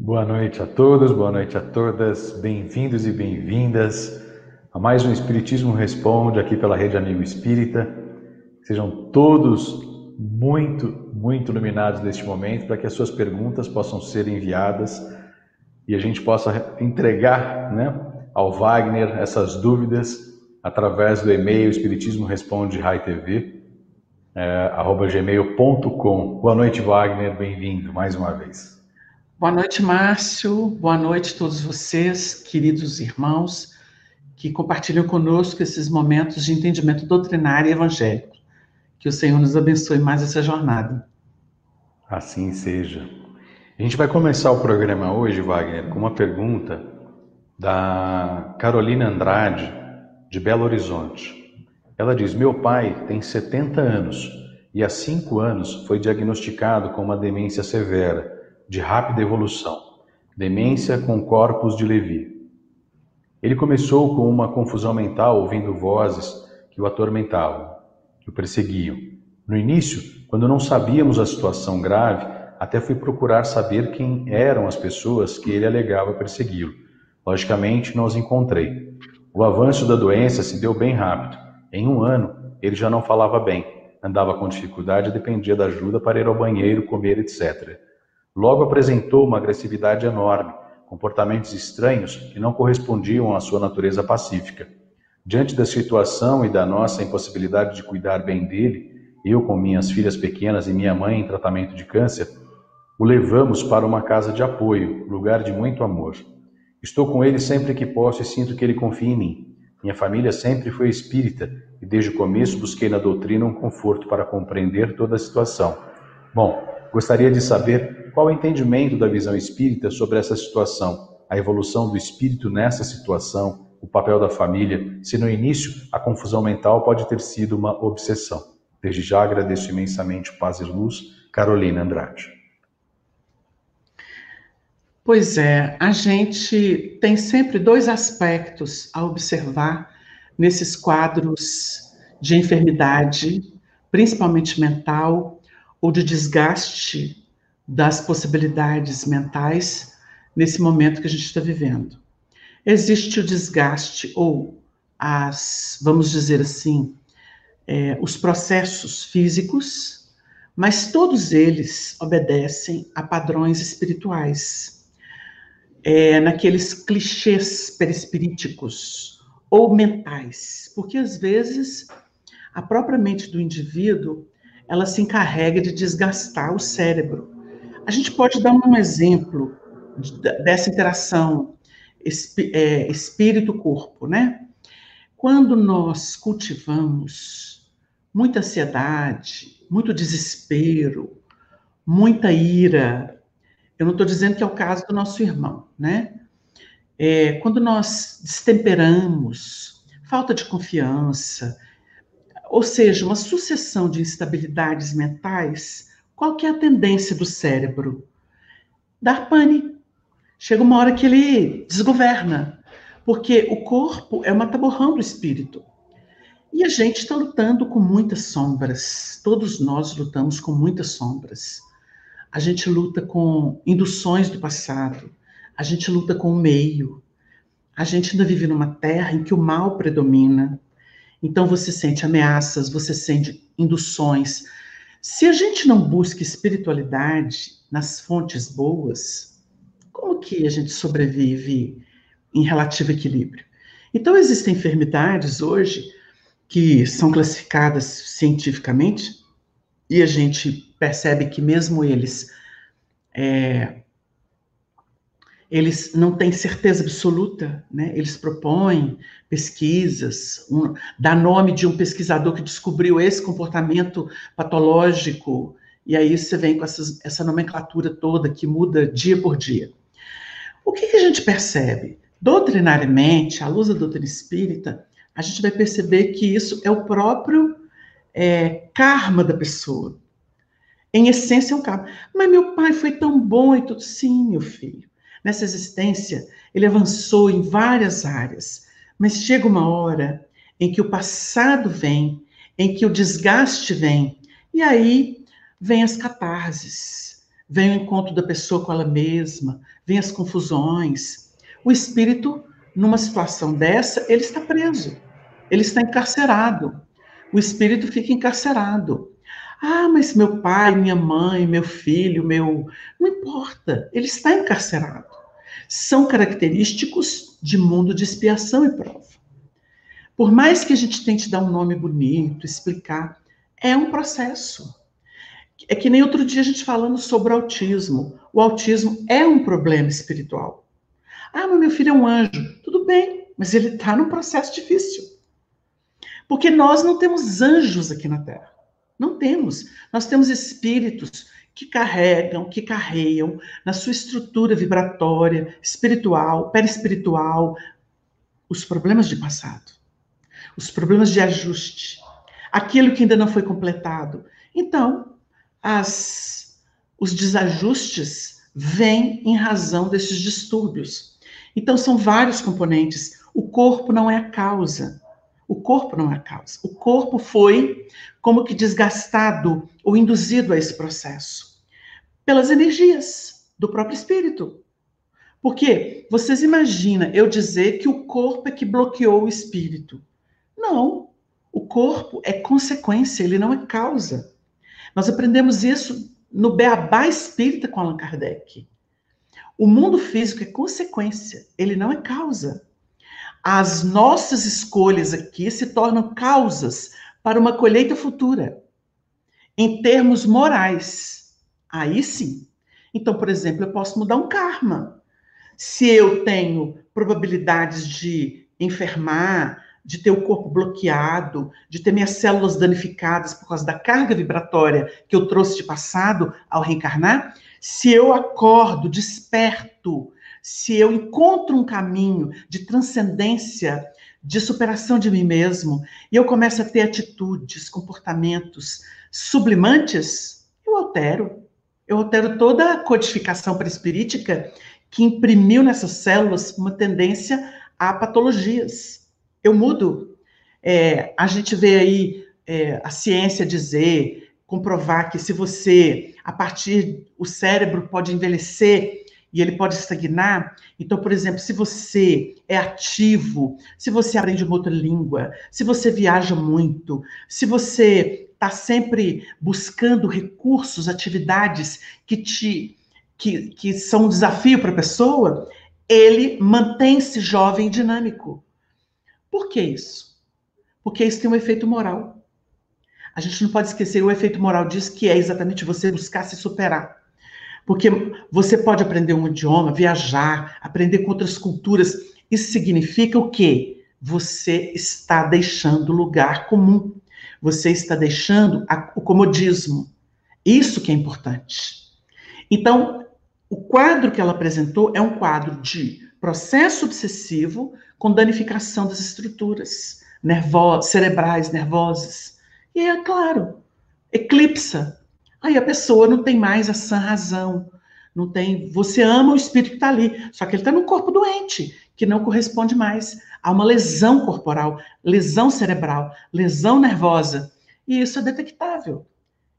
Boa noite a todos, boa noite a todas, bem-vindos e bem-vindas a mais um Espiritismo Responde aqui pela Rede Amigo Espírita. Sejam todos muito, muito iluminados neste momento para que as suas perguntas possam ser enviadas e a gente possa entregar né, ao Wagner essas dúvidas através do e-mail espiritismo responde TV, é, gmail.com. Boa noite, Wagner, bem-vindo mais uma vez. Boa noite, Márcio. Boa noite a todos vocês, queridos irmãos, que compartilham conosco esses momentos de entendimento doutrinário e evangélico. Que o Senhor nos abençoe mais essa jornada. Assim seja. A gente vai começar o programa hoje, Wagner, com uma pergunta da Carolina Andrade, de Belo Horizonte. Ela diz: Meu pai tem 70 anos e há 5 anos foi diagnosticado com uma demência severa, de rápida evolução, demência com corpus de Levi. Ele começou com uma confusão mental, ouvindo vozes que o atormentavam, que o perseguiam. No início, quando não sabíamos a situação grave, até fui procurar saber quem eram as pessoas que ele alegava persegui-lo. Logicamente, não os encontrei. O avanço da doença se deu bem rápido. Em um ano, ele já não falava bem, andava com dificuldade e dependia da ajuda para ir ao banheiro, comer, etc. Logo apresentou uma agressividade enorme, comportamentos estranhos que não correspondiam à sua natureza pacífica. Diante da situação e da nossa impossibilidade de cuidar bem dele, eu com minhas filhas pequenas e minha mãe em tratamento de câncer, o levamos para uma casa de apoio, lugar de muito amor. Estou com ele sempre que posso e sinto que ele confia em mim. Minha família sempre foi espírita e desde o começo busquei na doutrina um conforto para compreender toda a situação. Bom, gostaria de saber qual o entendimento da visão espírita sobre essa situação, a evolução do espírito nessa situação, o papel da família, se no início a confusão mental pode ter sido uma obsessão. Desde já agradeço imensamente paz e luz, Carolina Andrade. Pois é, a gente tem sempre dois aspectos a observar nesses quadros de enfermidade, principalmente mental, ou de desgaste das possibilidades mentais nesse momento que a gente está vivendo. Existe o desgaste, ou as, vamos dizer assim, é, os processos físicos, mas todos eles obedecem a padrões espirituais é, naqueles clichês perispiríticos ou mentais, porque às vezes a própria mente do indivíduo ela se encarrega de desgastar o cérebro. A gente pode dar um exemplo dessa interação é, espírito-corpo, né? Quando nós cultivamos muita ansiedade, muito desespero, muita ira, eu não estou dizendo que é o caso do nosso irmão, né? É, quando nós destemperamos, falta de confiança, ou seja, uma sucessão de instabilidades mentais, qual que é a tendência do cérebro? Dar pane. Chega uma hora que ele desgoverna, porque o corpo é uma taborrão do espírito. E a gente está lutando com muitas sombras. Todos nós lutamos com muitas sombras. A gente luta com induções do passado, a gente luta com o meio. A gente ainda vive numa terra em que o mal predomina. Então você sente ameaças, você sente induções. Se a gente não busca espiritualidade nas fontes boas, como que a gente sobrevive em relativo equilíbrio? Então existem enfermidades hoje que são classificadas cientificamente e a gente percebe que mesmo eles é, eles não têm certeza absoluta, né? Eles propõem pesquisas, um, dá nome de um pesquisador que descobriu esse comportamento patológico, e aí você vem com essas, essa nomenclatura toda que muda dia por dia. O que, que a gente percebe? Doutrinariamente, à luz da doutrina espírita, a gente vai perceber que isso é o próprio é, karma da pessoa. Em essência, é um karma. Mas meu pai foi tão bom e tudo. Sim, meu filho. Nessa existência, ele avançou em várias áreas. Mas chega uma hora em que o passado vem, em que o desgaste vem. E aí vem as catarses, vem o encontro da pessoa com ela mesma, vem as confusões. O espírito, numa situação dessa, ele está preso, ele está encarcerado. O espírito fica encarcerado. Ah, mas meu pai, minha mãe, meu filho, meu. Não importa, ele está encarcerado. São característicos de mundo de expiação e prova. Por mais que a gente tente dar um nome bonito, explicar, é um processo. É que nem outro dia a gente falando sobre autismo. O autismo é um problema espiritual. Ah, mas meu filho é um anjo. Tudo bem, mas ele está num processo difícil. Porque nós não temos anjos aqui na Terra. Não temos. Nós temos espíritos que carregam, que carreiam na sua estrutura vibratória, espiritual, perispiritual, os problemas de passado, os problemas de ajuste, aquilo que ainda não foi completado. Então, as, os desajustes vêm em razão desses distúrbios. Então, são vários componentes. O corpo não é a causa. O corpo não é causa. O corpo foi como que desgastado ou induzido a esse processo pelas energias do próprio espírito. Porque vocês imaginam eu dizer que o corpo é que bloqueou o espírito? Não. O corpo é consequência, ele não é causa. Nós aprendemos isso no Beabá Espírita com Allan Kardec. O mundo físico é consequência, ele não é causa. As nossas escolhas aqui se tornam causas para uma colheita futura. Em termos morais, aí sim. Então, por exemplo, eu posso mudar um karma. Se eu tenho probabilidades de enfermar, de ter o corpo bloqueado, de ter minhas células danificadas por causa da carga vibratória que eu trouxe de passado ao reencarnar, se eu acordo desperto, se eu encontro um caminho de transcendência, de superação de mim mesmo, e eu começo a ter atitudes, comportamentos sublimantes, eu altero. Eu altero toda a codificação perispirítica que imprimiu nessas células uma tendência a patologias eu mudo. É, a gente vê aí é, a ciência dizer, comprovar que se você, a partir, o cérebro pode envelhecer e ele pode estagnar. Então, por exemplo, se você é ativo, se você aprende uma outra língua, se você viaja muito, se você está sempre buscando recursos, atividades que te que, que são um desafio para a pessoa, ele mantém-se jovem e dinâmico. Por que isso? Porque isso tem um efeito moral. A gente não pode esquecer, o efeito moral diz que é exatamente você buscar se superar. Porque você pode aprender um idioma, viajar, aprender com outras culturas. Isso significa o quê? Você está deixando lugar comum. Você está deixando a, o comodismo. Isso que é importante. Então, o quadro que ela apresentou é um quadro de processo obsessivo com danificação das estruturas nervo cerebrais, nervosas. E é claro, eclipsa. Aí a pessoa não tem mais a sã razão. Não tem. Você ama o espírito que está ali, só que ele está num corpo doente, que não corresponde mais a uma lesão corporal, lesão cerebral, lesão nervosa. E isso é detectável.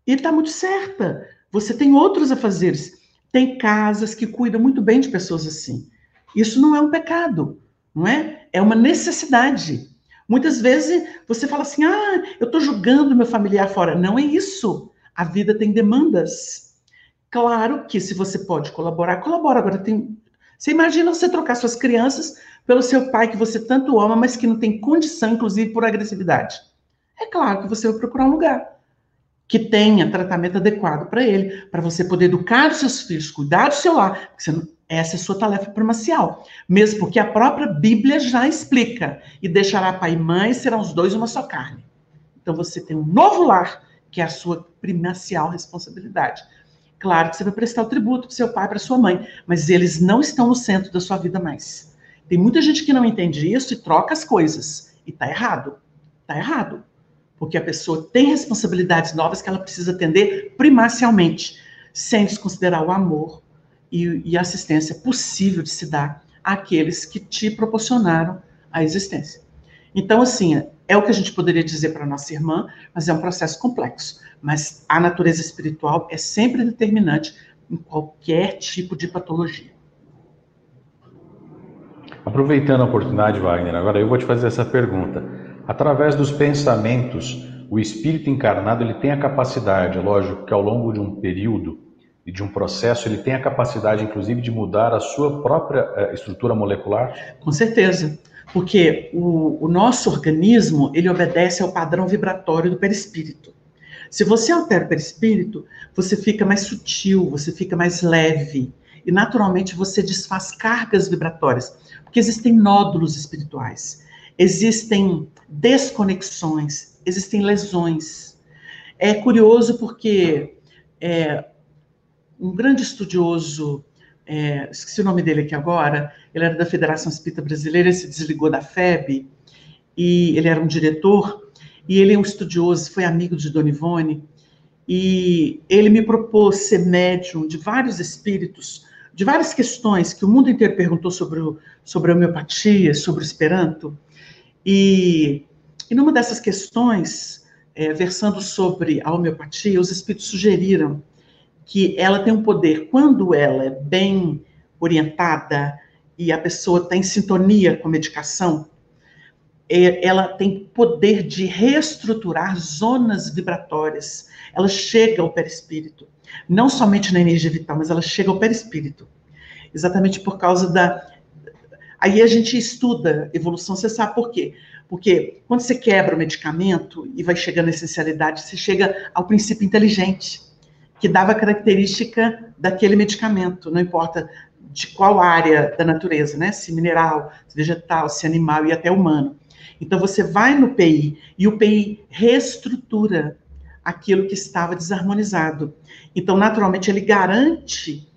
E está muito certa. Você tem outros afazeres. Tem casas que cuidam muito bem de pessoas assim. Isso não é um pecado, não é? É uma necessidade. Muitas vezes você fala assim: ah, eu estou julgando meu familiar fora. Não é isso. A vida tem demandas. Claro que se você pode colaborar, colabora. Agora tem. Você imagina você trocar suas crianças pelo seu pai que você tanto ama, mas que não tem condição, inclusive por agressividade. É claro que você vai procurar um lugar que tenha tratamento adequado para ele, para você poder educar os seus filhos, cuidar do seu lar. Não, essa é a sua tarefa primacial. Mesmo porque a própria Bíblia já explica. E deixará pai e mãe, serão os dois uma só carne. Então você tem um novo lar, que é a sua primacial responsabilidade. Claro que você vai prestar o tributo para seu pai, para sua mãe, mas eles não estão no centro da sua vida mais. Tem muita gente que não entende isso e troca as coisas. E tá errado. Tá errado. Porque a pessoa tem responsabilidades novas que ela precisa atender primacialmente, sem desconsiderar o amor, e, e assistência possível de se dar àqueles que te proporcionaram a existência. Então, assim, é o que a gente poderia dizer para nossa irmã, mas é um processo complexo. Mas a natureza espiritual é sempre determinante em qualquer tipo de patologia. Aproveitando a oportunidade, Wagner, agora eu vou te fazer essa pergunta. Através dos pensamentos, o espírito encarnado ele tem a capacidade, lógico, que ao longo de um período e de um processo, ele tem a capacidade, inclusive, de mudar a sua própria uh, estrutura molecular? Com certeza, porque o, o nosso organismo ele obedece ao padrão vibratório do perispírito. Se você altera o perispírito, você fica mais sutil, você fica mais leve. E naturalmente você desfaz cargas vibratórias, porque existem nódulos espirituais, existem desconexões, existem lesões. É curioso porque é, um grande estudioso, é, esqueci o nome dele aqui agora, ele era da Federação Espírita Brasileira, ele se desligou da FEB, e ele era um diretor, e ele é um estudioso, foi amigo de Dona Ivone, e ele me propôs ser médium de vários espíritos, de várias questões que o mundo inteiro perguntou sobre, o, sobre a homeopatia, sobre o Esperanto, e, e numa dessas questões, é, versando sobre a homeopatia, os espíritos sugeriram que ela tem um poder, quando ela é bem orientada e a pessoa está em sintonia com a medicação, é, ela tem poder de reestruturar zonas vibratórias. Ela chega ao perispírito, não somente na energia vital, mas ela chega ao perispírito. Exatamente por causa da. Aí a gente estuda evolução, você sabe por quê? Porque quando você quebra o medicamento e vai chegando à essencialidade, você chega ao princípio inteligente, que dava característica daquele medicamento, não importa de qual área da natureza, né? Se mineral, se vegetal, se animal e até humano. Então você vai no PI e o PI reestrutura aquilo que estava desarmonizado. Então, naturalmente, ele garante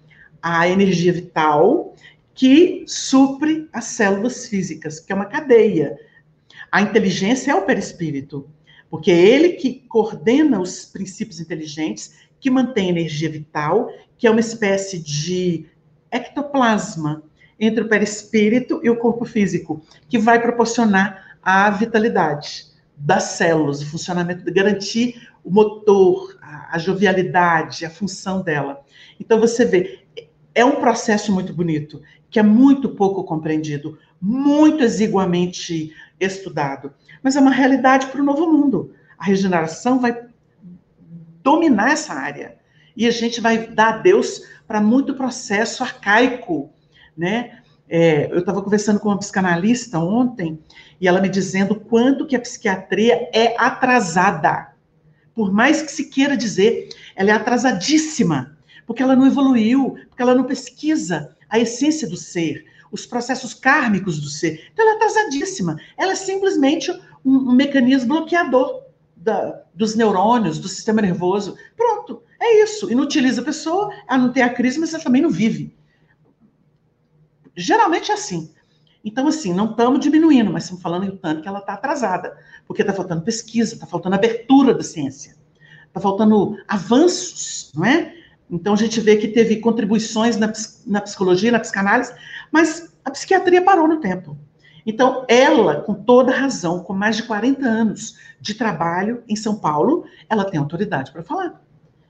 a energia vital que supre as células físicas, que é uma cadeia. A inteligência é o perispírito, porque é ele que coordena os princípios inteligentes, que mantém a energia vital, que é uma espécie de ectoplasma entre o perispírito e o corpo físico, que vai proporcionar a vitalidade das células, o funcionamento, garantir o motor, a, a jovialidade, a função dela. Então você vê, é um processo muito bonito, que é muito pouco compreendido, muito exiguamente estudado, mas é uma realidade para o novo mundo. A regeneração vai dominar essa área. E a gente vai dar adeus para muito processo arcaico, né? É, eu estava conversando com uma psicanalista ontem e ela me dizendo quanto que a psiquiatria é atrasada. Por mais que se queira dizer, ela é atrasadíssima, porque ela não evoluiu, porque ela não pesquisa a essência do ser, os processos kármicos do ser. Então ela é atrasadíssima. Ela é simplesmente um, um mecanismo bloqueador da, dos neurônios, do sistema nervoso. Pronto, é isso. Inutiliza a pessoa, ela não tem a crise, mas ela também não vive. Geralmente é assim. Então, assim, não estamos diminuindo, mas estamos falando o tanto que ela está atrasada, porque está faltando pesquisa, está faltando abertura da ciência, está faltando avanços, não é? Então, a gente vê que teve contribuições na, na psicologia, na psicanálise, mas a psiquiatria parou no tempo. Então, ela, com toda razão, com mais de 40 anos de trabalho em São Paulo, ela tem autoridade para falar.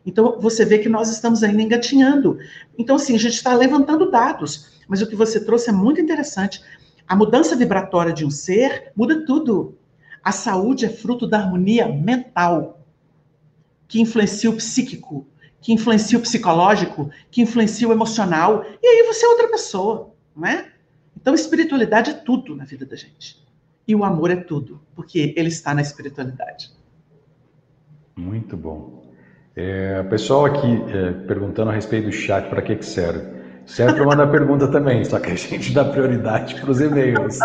Então, você vê que nós estamos ainda engatinhando. Então, assim, a gente está levantando dados. Mas o que você trouxe é muito interessante. A mudança vibratória de um ser muda tudo. A saúde é fruto da harmonia mental, que influencia o psíquico, que influencia o psicológico, que influencia o emocional. E aí você é outra pessoa, não é? Então, espiritualidade é tudo na vida da gente. E o amor é tudo, porque ele está na espiritualidade. Muito bom. É, pessoal aqui é, perguntando a respeito do chat, para que, que serve? Serve para mandar pergunta também, só que a gente dá prioridade para os e-mails.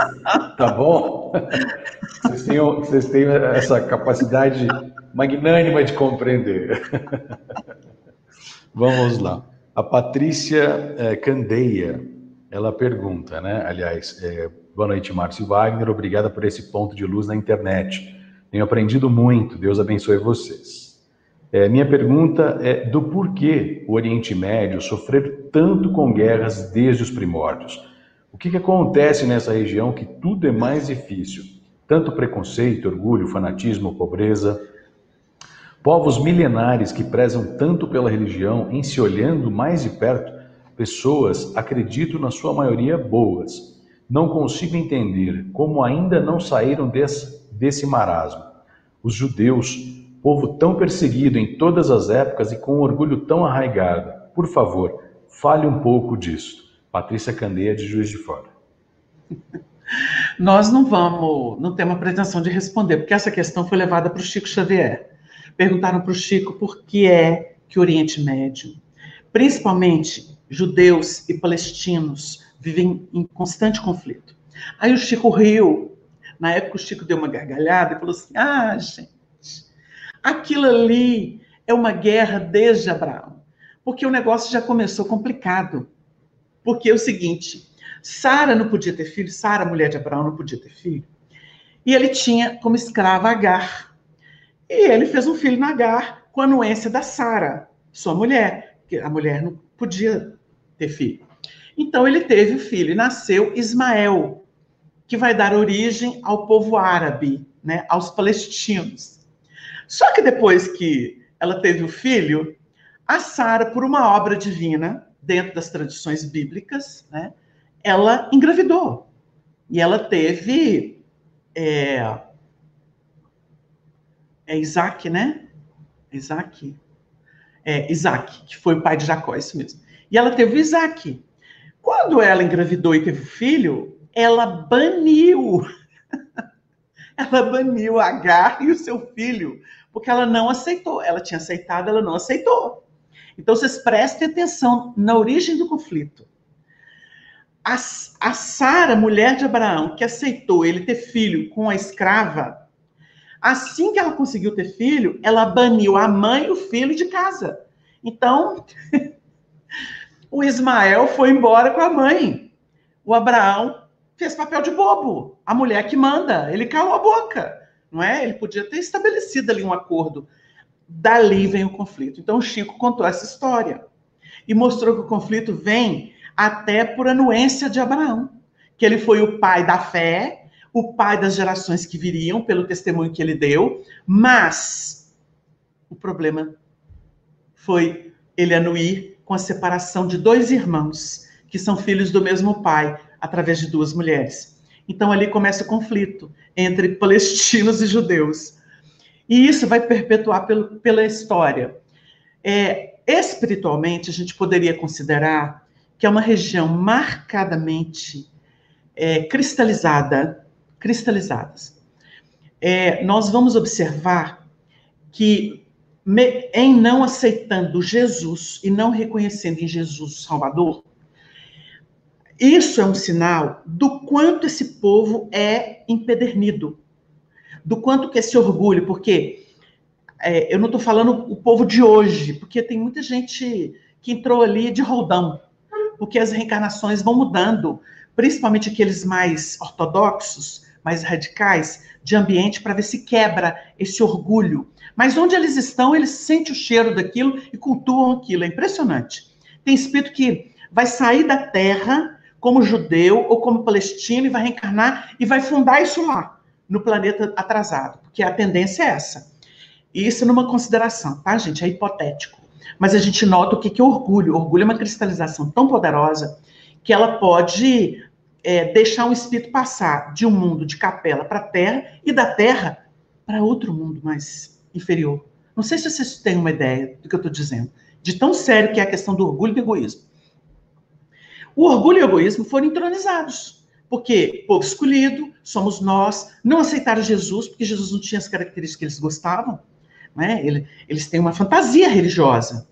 Tá bom? Vocês têm, vocês têm essa capacidade magnânima de compreender. Vamos lá. A Patrícia é, Candeia, ela pergunta, né? Aliás, é, boa noite, Márcio Wagner. Obrigada por esse ponto de luz na internet. Tenho aprendido muito. Deus abençoe vocês. É, minha pergunta é do porquê o Oriente Médio sofrer tanto com guerras desde os primórdios. O que, que acontece nessa região que tudo é mais difícil? Tanto preconceito, orgulho, fanatismo, pobreza. Povos milenares que prezam tanto pela religião, em se olhando mais de perto, pessoas, acredito na sua maioria boas. Não consigo entender como ainda não saíram desse, desse marasmo. Os judeus, povo tão perseguido em todas as épocas e com um orgulho tão arraigado. Por favor, fale um pouco disso. Patrícia Candeia, de Juiz de Fora. Nós não vamos, não temos a pretensão de responder, porque essa questão foi levada para o Chico Xavier. Perguntaram para o Chico por que é que o Oriente Médio, principalmente judeus e palestinos, vivem em constante conflito. Aí o Chico riu. Na época o Chico deu uma gargalhada e falou assim: Ah, gente, aquilo ali é uma guerra desde Abraão, porque o negócio já começou complicado. Porque é o seguinte, Sara não podia ter filho, Sara, mulher de Abraão, não podia ter filho. E ele tinha como escrava Agar. E ele fez um filho na Agar com a anuência da Sara, sua mulher, que a mulher não podia ter filho. Então ele teve o filho e nasceu Ismael, que vai dar origem ao povo árabe, né, aos palestinos. Só que depois que ela teve o filho, a Sara, por uma obra divina, dentro das tradições bíblicas, né, ela engravidou. E ela teve. É, é Isaac, né? Isaac. É, Isaac, que foi o pai de Jacó, isso mesmo. E ela teve o Isaac. Quando ela engravidou e teve o filho, ela baniu. ela baniu Agar e o seu filho, porque ela não aceitou. Ela tinha aceitado, ela não aceitou. Então vocês prestem atenção na origem do conflito. A, a Sara, mulher de Abraão, que aceitou ele ter filho com a escrava, assim que ela conseguiu ter filho, ela baniu a mãe e o filho de casa. Então, o Ismael foi embora com a mãe. O Abraão fez papel de bobo. A mulher que manda, ele calou a boca, não é? Ele podia ter estabelecido ali um acordo. Dali vem o conflito. Então, o Chico contou essa história e mostrou que o conflito vem até por anuência de Abraão, que ele foi o pai da fé, o pai das gerações que viriam, pelo testemunho que ele deu, mas o problema foi ele anuir com a separação de dois irmãos, que são filhos do mesmo pai, através de duas mulheres. Então ali começa o conflito entre palestinos e judeus. E isso vai perpetuar pelo, pela história. É, espiritualmente, a gente poderia considerar que é uma região marcadamente é, cristalizada, cristalizadas. É, nós vamos observar que me, em não aceitando Jesus e não reconhecendo em Jesus Salvador, isso é um sinal do quanto esse povo é empedernido, do quanto que esse orgulho, porque é, eu não estou falando o povo de hoje, porque tem muita gente que entrou ali de roldão, porque as reencarnações vão mudando, principalmente aqueles mais ortodoxos, mais radicais, de ambiente, para ver se quebra esse orgulho. Mas onde eles estão, eles sentem o cheiro daquilo e cultuam aquilo. É impressionante. Tem espírito que vai sair da terra como judeu ou como palestino e vai reencarnar e vai fundar isso lá, no planeta atrasado, porque a tendência é essa. E isso numa consideração, tá, gente? É hipotético. Mas a gente nota o que, que é orgulho. Orgulho é uma cristalização tão poderosa que ela pode é, deixar um espírito passar de um mundo de capela para a terra e da terra para outro mundo mais inferior. Não sei se vocês têm uma ideia do que eu estou dizendo, de tão sério que é a questão do orgulho e do egoísmo. O orgulho e o egoísmo foram entronizados, porque povo escolhido, somos nós, não aceitaram Jesus, porque Jesus não tinha as características que eles gostavam, né? Eles têm uma fantasia religiosa.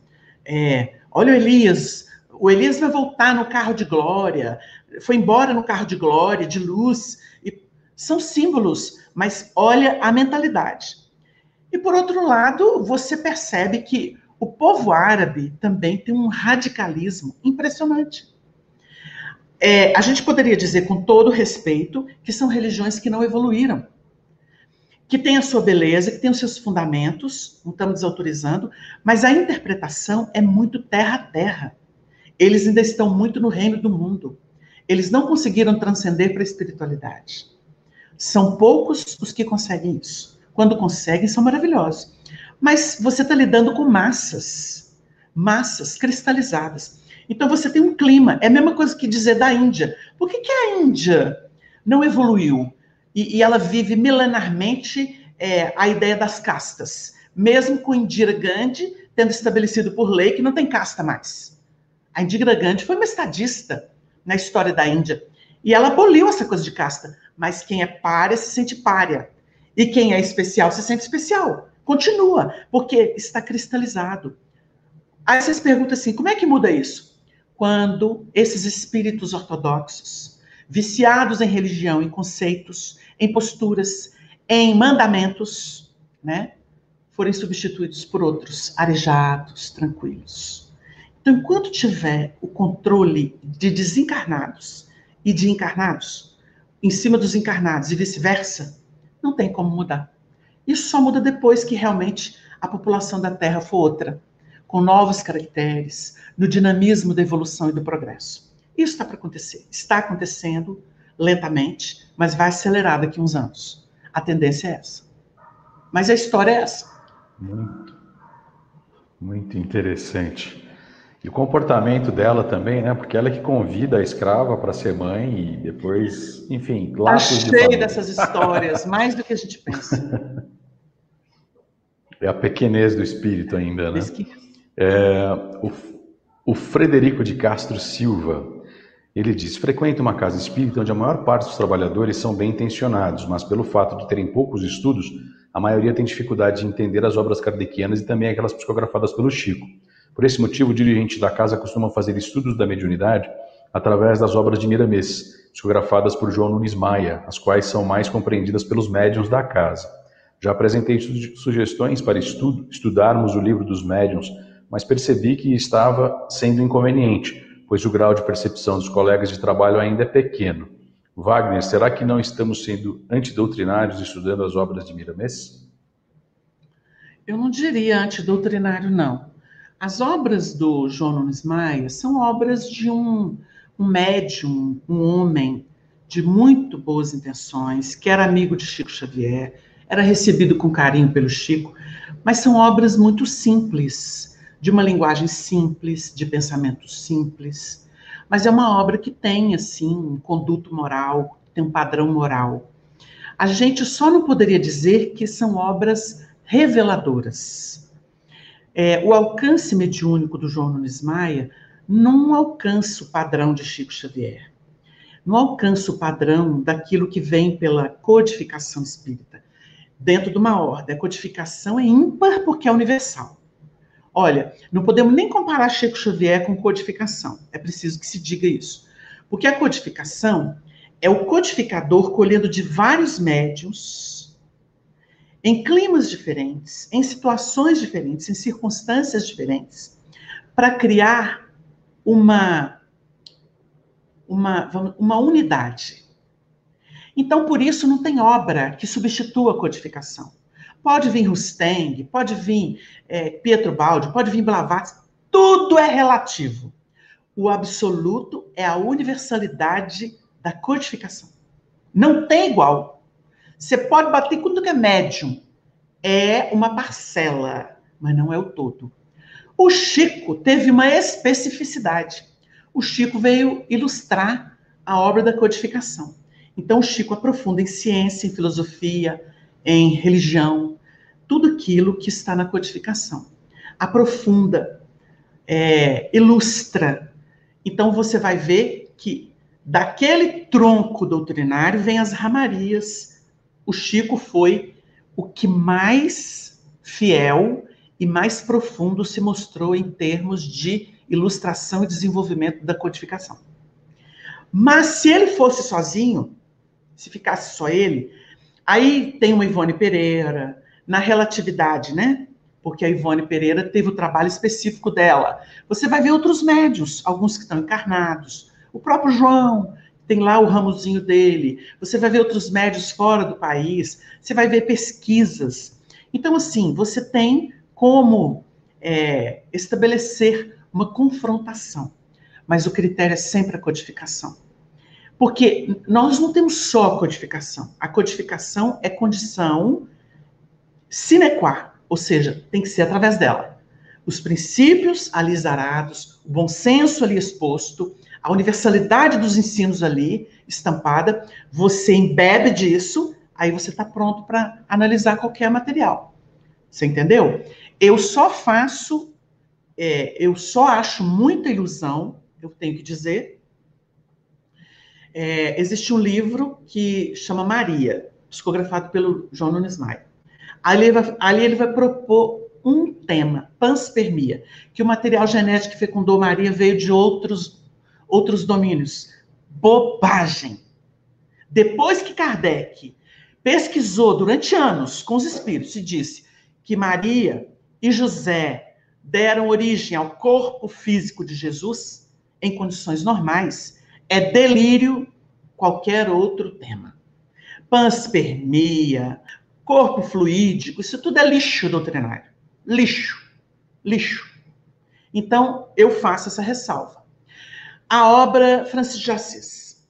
É, olha o Elias, o Elias vai voltar no carro de glória, foi embora no carro de glória, de luz. E são símbolos, mas olha a mentalidade. E por outro lado, você percebe que o povo árabe também tem um radicalismo impressionante. É, a gente poderia dizer com todo respeito que são religiões que não evoluíram que tem a sua beleza, que tem os seus fundamentos, não estamos desautorizando, mas a interpretação é muito terra a terra. Eles ainda estão muito no reino do mundo. Eles não conseguiram transcender para a espiritualidade. São poucos os que conseguem isso. Quando conseguem, são maravilhosos. Mas você está lidando com massas, massas cristalizadas. Então você tem um clima. É a mesma coisa que dizer da Índia. Por que, que a Índia não evoluiu? E, e ela vive milenarmente é, a ideia das castas, mesmo com Indira Gandhi tendo estabelecido por lei que não tem casta mais. A Indira Gandhi foi uma estadista na história da Índia. E ela aboliu essa coisa de casta. Mas quem é párea se sente párea. E quem é especial se sente especial. Continua, porque está cristalizado. Aí vocês perguntam assim: como é que muda isso? Quando esses espíritos ortodoxos, viciados em religião, em conceitos, em posturas, em mandamentos, né, forem substituídos por outros arejados, tranquilos. Então, enquanto tiver o controle de desencarnados e de encarnados, em cima dos encarnados e vice-versa, não tem como mudar. Isso só muda depois que realmente a população da Terra for outra, com novos caracteres, no dinamismo da evolução e do progresso. Isso está para acontecer. Está acontecendo lentamente, mas vai acelerar daqui a uns anos. A tendência é essa. Mas a história é essa. Muito, muito interessante. E o comportamento dela também, né? Porque ela é que convida a escrava para ser mãe e depois, enfim, lá. Tá cheio de dessas histórias, mais do que a gente pensa. É a pequenez do espírito ainda, né? É, o, o Frederico de Castro Silva, ele diz: frequenta uma casa espírita onde a maior parte dos trabalhadores são bem intencionados, mas pelo fato de terem poucos estudos, a maioria tem dificuldade de entender as obras kardecianas e também aquelas psicografadas pelo Chico. Por esse motivo, o dirigente da casa costuma fazer estudos da mediunidade através das obras de Miramês, psicografadas por João Nunes Maia, as quais são mais compreendidas pelos médiuns da casa. Já apresentei sugestões para estudarmos o livro dos médiuns, mas percebi que estava sendo inconveniente, pois o grau de percepção dos colegas de trabalho ainda é pequeno. Wagner, será que não estamos sendo antidoutrinários estudando as obras de Miramês? Eu não diria antidoutrinário, não. As obras do João Nunes Maia são obras de um, um médium, um homem de muito boas intenções, que era amigo de Chico Xavier, era recebido com carinho pelo Chico, mas são obras muito simples, de uma linguagem simples, de pensamento simples. Mas é uma obra que tem, assim, um conduto moral, tem um padrão moral. A gente só não poderia dizer que são obras reveladoras é, o alcance mediúnico do João Nunes Maia não alcança o padrão de Chico Xavier. Não alcança o padrão daquilo que vem pela codificação espírita. Dentro de uma ordem, a codificação é ímpar porque é universal. Olha, não podemos nem comparar Chico Xavier com codificação. É preciso que se diga isso. Porque a codificação é o codificador colhendo de vários médios em climas diferentes, em situações diferentes, em circunstâncias diferentes, para criar uma, uma, uma unidade. Então, por isso, não tem obra que substitua a codificação. Pode vir Rusteng, pode vir é, Pietro Baldi, pode vir Blavatsky, tudo é relativo. O absoluto é a universalidade da codificação. Não tem igual. Você pode bater com tudo que é médium. É uma parcela, mas não é o todo. O Chico teve uma especificidade. O Chico veio ilustrar a obra da codificação. Então, o Chico aprofunda em ciência, em filosofia, em religião, tudo aquilo que está na codificação. Aprofunda, é, ilustra. Então, você vai ver que daquele tronco doutrinário vem as ramarias o Chico foi o que mais fiel e mais profundo se mostrou em termos de ilustração e desenvolvimento da codificação. Mas se ele fosse sozinho, se ficasse só ele, aí tem uma Ivone Pereira, na relatividade, né? Porque a Ivone Pereira teve o trabalho específico dela. Você vai ver outros médios, alguns que estão encarnados, o próprio João, tem lá o ramozinho dele, você vai ver outros médios fora do país, você vai ver pesquisas. Então, assim, você tem como é, estabelecer uma confrontação, mas o critério é sempre a codificação. Porque nós não temos só a codificação. A codificação é condição sine qua ou seja, tem que ser através dela. Os princípios ali exarados, o bom senso ali exposto, a universalidade dos ensinos ali estampada, você embebe disso, aí você está pronto para analisar qualquer material. Você entendeu? Eu só faço, é, eu só acho muita ilusão, eu tenho que dizer. É, existe um livro que chama Maria, psicografado pelo João Nunes Maia. Ali ele, vai, ali ele vai propor um tema, panspermia, que o material genético que fecundou Maria veio de outros, outros domínios. Bobagem. Depois que Kardec pesquisou durante anos com os espíritos e disse que Maria e José deram origem ao corpo físico de Jesus em condições normais, é delírio qualquer outro tema. Panspermia, corpo fluídico, isso tudo é lixo doutrinário. Lixo. Lixo. Então, eu faço essa ressalva. A obra Francis de Assis.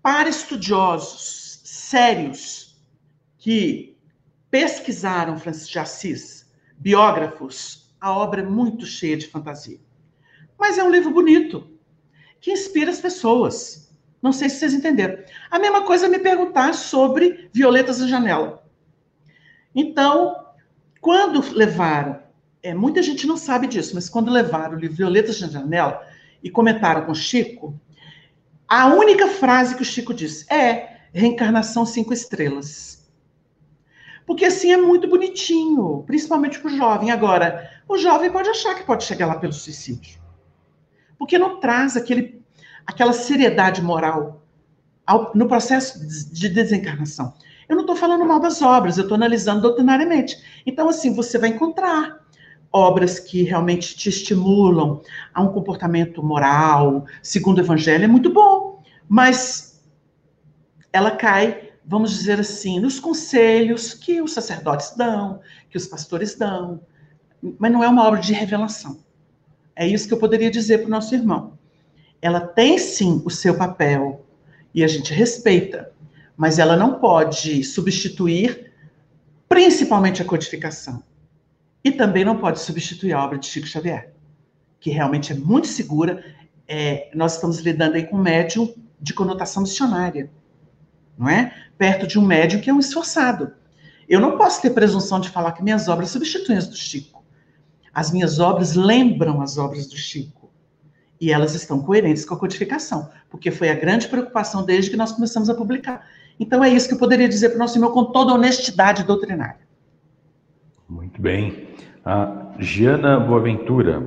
Para estudiosos sérios que pesquisaram Francis de Assis, biógrafos, a obra é muito cheia de fantasia. Mas é um livro bonito, que inspira as pessoas. Não sei se vocês entenderam. A mesma coisa me perguntar sobre violetas na janela. Então, quando levaram, é, muita gente não sabe disso, mas quando levaram o livro Violetas na Janela e comentaram com o Chico, a única frase que o Chico disse é reencarnação cinco estrelas. Porque assim é muito bonitinho, principalmente para o jovem. Agora, o jovem pode achar que pode chegar lá pelo suicídio. Porque não traz aquele aquela seriedade moral ao, no processo de desencarnação. Eu não estou falando mal das obras, eu estou analisando doutrinariamente. Então, assim, você vai encontrar obras que realmente te estimulam a um comportamento moral, segundo o Evangelho, é muito bom, mas ela cai, vamos dizer assim, nos conselhos que os sacerdotes dão, que os pastores dão, mas não é uma obra de revelação. É isso que eu poderia dizer para o nosso irmão ela tem sim o seu papel e a gente respeita, mas ela não pode substituir principalmente a codificação. E também não pode substituir a obra de Chico Xavier, que realmente é muito segura. É, nós estamos lidando aí com um médium de conotação missionária, não é? Perto de um médium que é um esforçado. Eu não posso ter presunção de falar que minhas obras substituem as do Chico. As minhas obras lembram as obras do Chico e elas estão coerentes com a codificação, porque foi a grande preocupação desde que nós começamos a publicar. Então é isso que eu poderia dizer para o nosso irmão com toda honestidade doutrinária. Muito bem. A Giana Boaventura.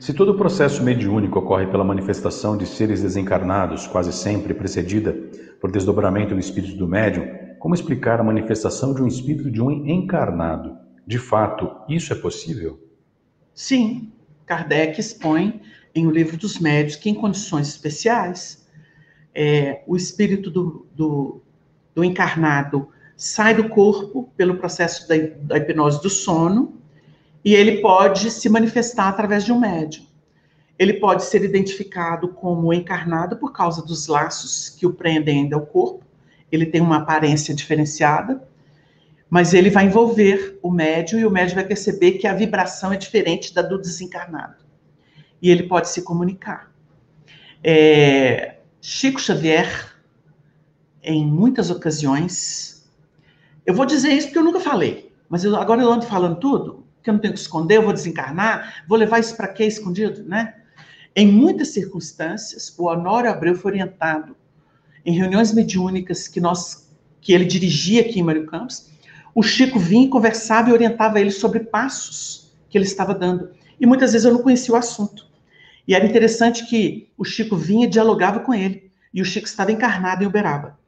Se todo o processo mediúnico ocorre pela manifestação de seres desencarnados, quase sempre precedida por desdobramento do espírito do médium, como explicar a manifestação de um espírito de um encarnado? De fato, isso é possível? Sim. Kardec expõe em O Livro dos Médios que, em condições especiais, é, o espírito do, do, do, encarnado sai do corpo pelo processo da, da hipnose do sono e ele pode se manifestar através de um médium. Ele pode ser identificado como encarnado por causa dos laços que o prendem ainda ao corpo. Ele tem uma aparência diferenciada, mas ele vai envolver o médium e o médium vai perceber que a vibração é diferente da do desencarnado e ele pode se comunicar. É, Chico Xavier, em muitas ocasiões, eu vou dizer isso porque eu nunca falei, mas eu, agora eu ando falando tudo, que eu não tenho que esconder, eu vou desencarnar, vou levar isso para quê escondido, né? Em muitas circunstâncias, o Honório Abreu foi orientado em reuniões mediúnicas que nós que ele dirigia aqui em Mário Campos, o Chico vinha, conversava e orientava ele sobre passos que ele estava dando. E muitas vezes eu não conhecia o assunto. E era interessante que o Chico vinha e dialogava com ele. E o Chico estava encarnado em Uberaba.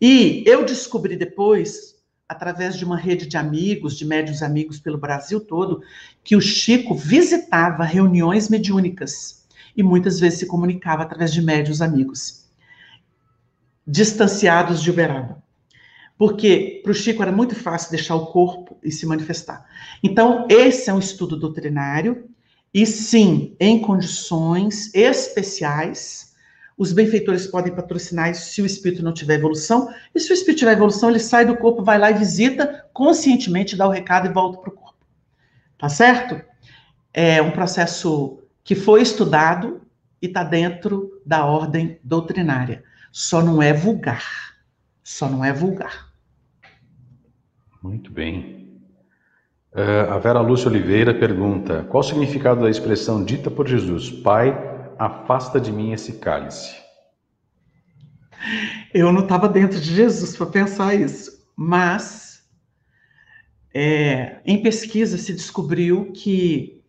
E eu descobri depois, através de uma rede de amigos, de médios amigos pelo Brasil todo, que o Chico visitava reuniões mediúnicas e muitas vezes se comunicava através de médios amigos, distanciados de Uberaba. Porque para o Chico era muito fácil deixar o corpo e se manifestar. Então, esse é um estudo doutrinário e sim, em condições especiais, os benfeitores podem patrocinar se o espírito não tiver evolução. E se o espírito tiver evolução, ele sai do corpo, vai lá e visita conscientemente, dá o recado e volta para o corpo. Tá certo? É um processo que foi estudado e está dentro da ordem doutrinária. Só não é vulgar. Só não é vulgar. Muito bem. Uh, a Vera Lúcia Oliveira pergunta: qual o significado da expressão dita por Jesus? Pai, afasta de mim esse cálice. Eu não estava dentro de Jesus para pensar isso, mas é, em pesquisa se descobriu que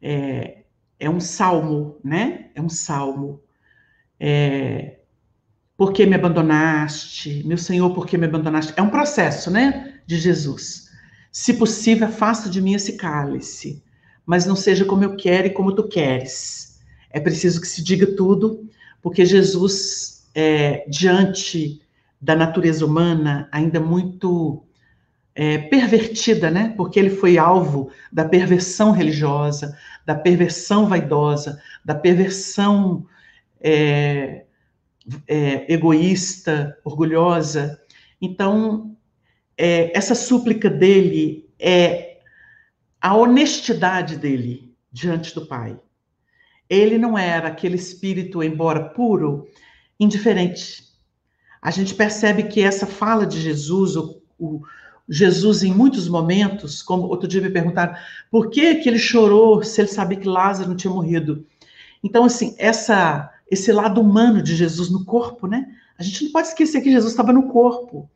é, é, um salmo, né? É um salmo. É, por que me abandonaste? Meu Senhor, por que me abandonaste? É um processo, né? De Jesus. Se possível, afasta de mim esse cálice, mas não seja como eu quero e como tu queres é preciso que se diga tudo, porque Jesus, é, diante da natureza humana, ainda muito é, pervertida, né? Porque ele foi alvo da perversão religiosa, da perversão vaidosa, da perversão é, é, egoísta, orgulhosa. Então, é, essa súplica dele é a honestidade dele diante do Pai. Ele não era aquele espírito, embora puro, indiferente. A gente percebe que essa fala de Jesus, o, o Jesus em muitos momentos, como outro dia me perguntaram, por que, que ele chorou se ele sabia que Lázaro não tinha morrido? Então, assim, essa, esse lado humano de Jesus no corpo, né? A gente não pode esquecer que Jesus estava no corpo,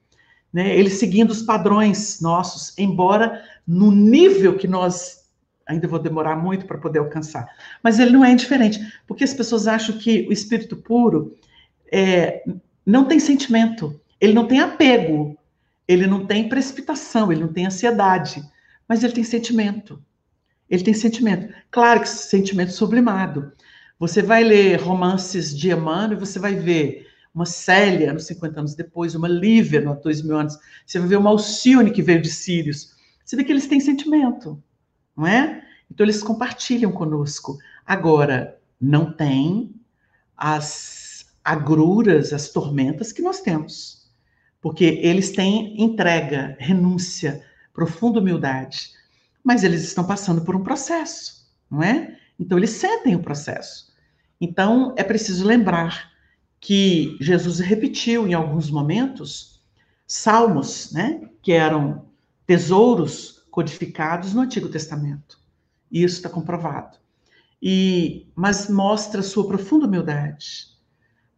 né? Ele seguindo os padrões nossos, embora no nível que nós ainda vou demorar muito para poder alcançar. Mas ele não é indiferente, porque as pessoas acham que o espírito puro é, não tem sentimento, ele não tem apego, ele não tem precipitação, ele não tem ansiedade, mas ele tem sentimento. Ele tem sentimento. Claro que sentimento sublimado. Você vai ler romances de Emmanuel e você vai ver uma Célia, nos 50 anos depois, uma Lívia, nos 2 mil anos. Você vai ver uma Alcione, que veio de Sírios. Você vê que eles têm sentimento não é? Então eles compartilham conosco. Agora, não tem as agruras, as tormentas que nós temos. Porque eles têm entrega, renúncia, profunda humildade. Mas eles estão passando por um processo, não é? Então eles sentem o processo. Então é preciso lembrar que Jesus repetiu em alguns momentos salmos, né, que eram tesouros codificados no Antigo Testamento. Isso está comprovado. E, mas mostra sua profunda humildade.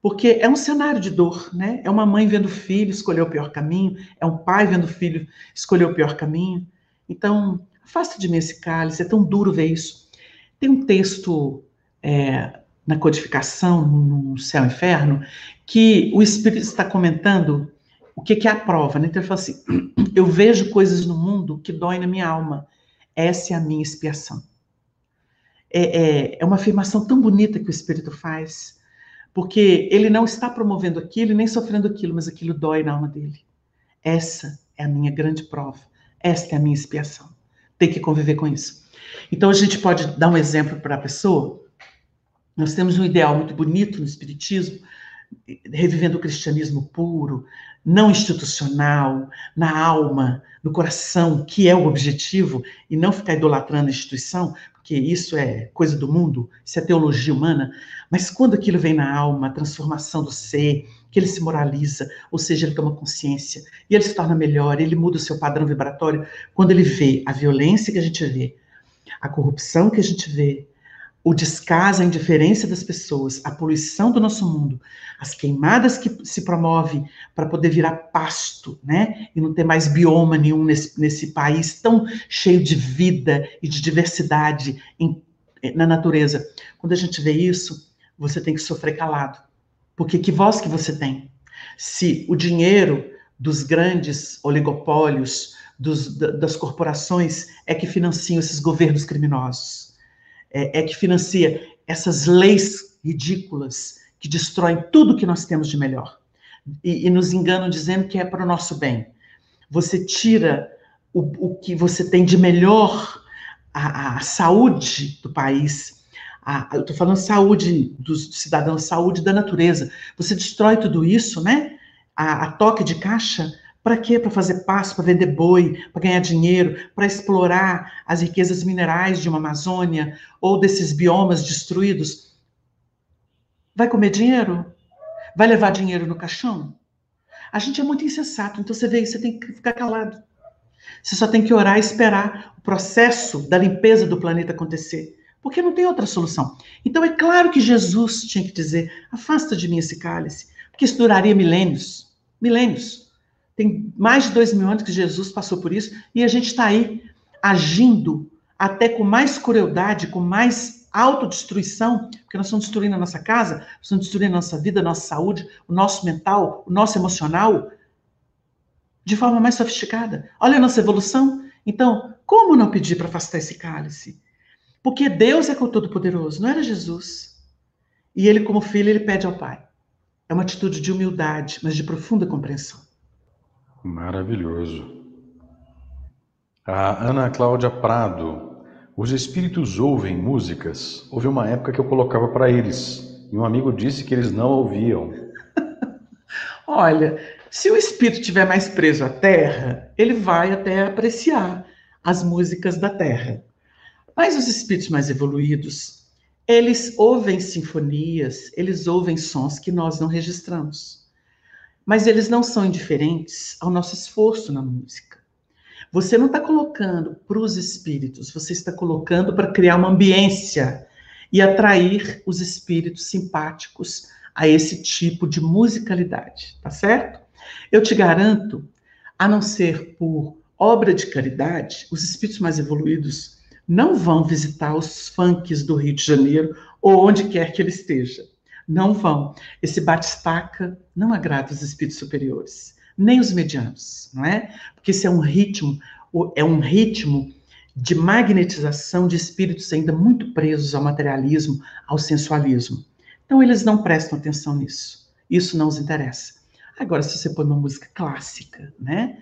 Porque é um cenário de dor, né? É uma mãe vendo o filho escolher o pior caminho, é um pai vendo o filho escolher o pior caminho. Então, afasta de mim esse cálice, é tão duro ver isso. Tem um texto é, na codificação, no Céu e Inferno, que o Espírito está comentando o que, que é a prova, né? Então ele fala assim: eu vejo coisas no mundo que doem na minha alma. Essa é a minha expiação. É, é, é uma afirmação tão bonita que o Espírito faz, porque ele não está promovendo aquilo nem sofrendo aquilo, mas aquilo dói na alma dele. Essa é a minha grande prova. Esta é a minha expiação. Tem que conviver com isso. Então a gente pode dar um exemplo para a pessoa. Nós temos um ideal muito bonito no Espiritismo, revivendo o cristianismo puro, não institucional, na alma, no coração, que é o objetivo, e não ficar idolatrando a instituição, porque isso é coisa do mundo, isso é teologia humana, mas quando aquilo vem na alma, a transformação do ser, que ele se moraliza, ou seja, ele toma consciência, e ele se torna melhor, ele muda o seu padrão vibratório, quando ele vê a violência que a gente vê, a corrupção que a gente vê, o descaso, a indiferença das pessoas, a poluição do nosso mundo, as queimadas que se promove para poder virar pasto, né? E não ter mais bioma nenhum nesse, nesse país tão cheio de vida e de diversidade em, na natureza. Quando a gente vê isso, você tem que sofrer calado. Porque que voz que você tem? Se o dinheiro dos grandes oligopólios, dos, das corporações, é que financiam esses governos criminosos é, é que financia essas leis ridículas que destroem tudo que nós temos de melhor e, e nos enganam dizendo que é para o nosso bem. Você tira o, o que você tem de melhor, a, a saúde do país, a, eu estou falando saúde dos cidadãos, saúde da natureza. Você destrói tudo isso, né? A, a toque de caixa, para quê? Para fazer passo, para vender boi, para ganhar dinheiro, para explorar as riquezas minerais de uma Amazônia ou desses biomas destruídos. Vai comer dinheiro? Vai levar dinheiro no caixão? A gente é muito insensato, então você vê, você tem que ficar calado. Você só tem que orar e esperar o processo da limpeza do planeta acontecer, porque não tem outra solução. Então é claro que Jesus tinha que dizer: afasta de mim esse cálice, porque isso duraria milênios milênios. Tem mais de dois mil anos que Jesus passou por isso e a gente está aí agindo até com mais crueldade, com mais autodestruição, porque nós estamos destruindo a nossa casa, estamos destruindo a nossa vida, a nossa saúde, o nosso mental, o nosso emocional, de forma mais sofisticada. Olha a nossa evolução. Então, como não pedir para afastar esse cálice? Porque Deus é com todo-poderoso, não era Jesus. E ele, como filho, ele pede ao Pai. É uma atitude de humildade, mas de profunda compreensão. Maravilhoso. A Ana Cláudia Prado. Os espíritos ouvem músicas? Houve uma época que eu colocava para eles. E um amigo disse que eles não ouviam. Olha, se o espírito estiver mais preso à terra, ele vai até apreciar as músicas da terra. Mas os espíritos mais evoluídos, eles ouvem sinfonias, eles ouvem sons que nós não registramos. Mas eles não são indiferentes ao nosso esforço na música. Você não está colocando para os espíritos, você está colocando para criar uma ambiência e atrair os espíritos simpáticos a esse tipo de musicalidade, tá certo? Eu te garanto, a não ser por obra de caridade, os espíritos mais evoluídos não vão visitar os funks do Rio de Janeiro ou onde quer que ele esteja. Não vão. Esse batistaca não agrada os espíritos superiores, nem os medianos, não é? Porque esse é um ritmo, é um ritmo de magnetização de espíritos ainda muito presos ao materialismo, ao sensualismo. Então eles não prestam atenção nisso. Isso não os interessa. Agora, se você põe uma música clássica, né?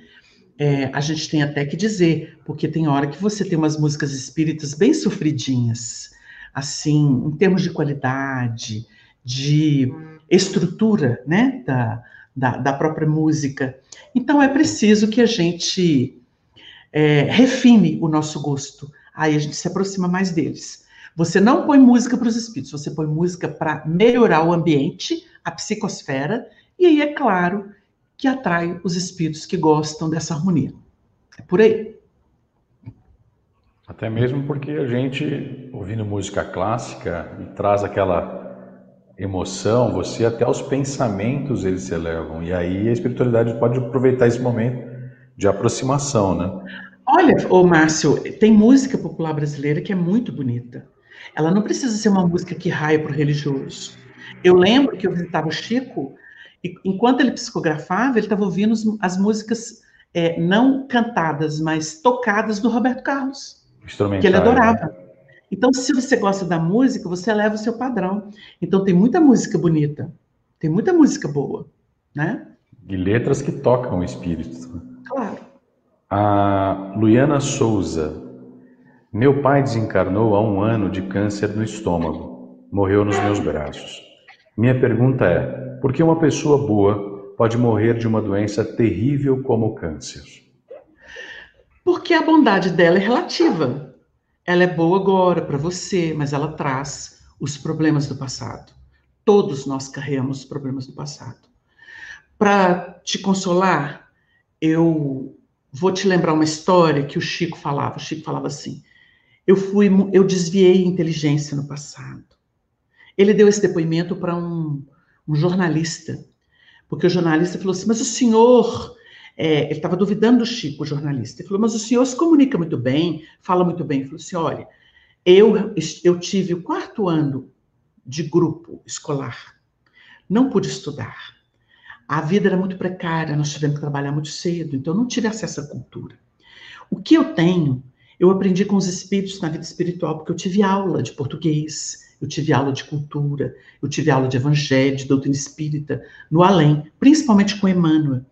É, a gente tem até que dizer, porque tem hora que você tem umas músicas espíritas bem sofridinhas, assim, em termos de qualidade, de estrutura, né, da, da, da própria música. Então, é preciso que a gente é, refine o nosso gosto. Aí a gente se aproxima mais deles. Você não põe música para os espíritos, você põe música para melhorar o ambiente, a psicosfera, e aí é claro que atrai os espíritos que gostam dessa harmonia. É por aí. Até mesmo porque a gente, ouvindo música clássica, traz aquela emoção, você até os pensamentos eles se elevam. E aí a espiritualidade pode aproveitar esse momento de aproximação, né? Olha, ô Márcio, tem música popular brasileira que é muito bonita. Ela não precisa ser uma música que raia para o religioso. Eu lembro que eu visitava o Chico e enquanto ele psicografava, ele estava ouvindo as músicas é, não cantadas, mas tocadas do Roberto Carlos, que ele adorava. Né? Então, se você gosta da música, você leva o seu padrão. Então, tem muita música bonita, tem muita música boa, né? E letras que tocam o espírito. Claro. A Luiana Souza. Meu pai desencarnou há um ano de câncer no estômago. Morreu nos meus braços. Minha pergunta é: porque uma pessoa boa pode morrer de uma doença terrível como o câncer? Porque a bondade dela é relativa. Ela é boa agora para você, mas ela traz os problemas do passado. Todos nós carregamos os problemas do passado. Para te consolar, eu vou te lembrar uma história que o Chico falava. O Chico falava assim: eu fui, eu desviei inteligência no passado. Ele deu esse depoimento para um um jornalista, porque o jornalista falou assim: Mas o senhor. É, ele estava duvidando do Chico, o jornalista. Ele falou: Mas o senhor se comunica muito bem, fala muito bem. Ele falou assim: Olha, eu, eu tive o quarto ano de grupo escolar, não pude estudar. A vida era muito precária, nós tivemos que trabalhar muito cedo, então não tive acesso à cultura. O que eu tenho, eu aprendi com os espíritos na vida espiritual, porque eu tive aula de português, eu tive aula de cultura, eu tive aula de evangelho, de doutrina espírita, no além, principalmente com Emmanuel.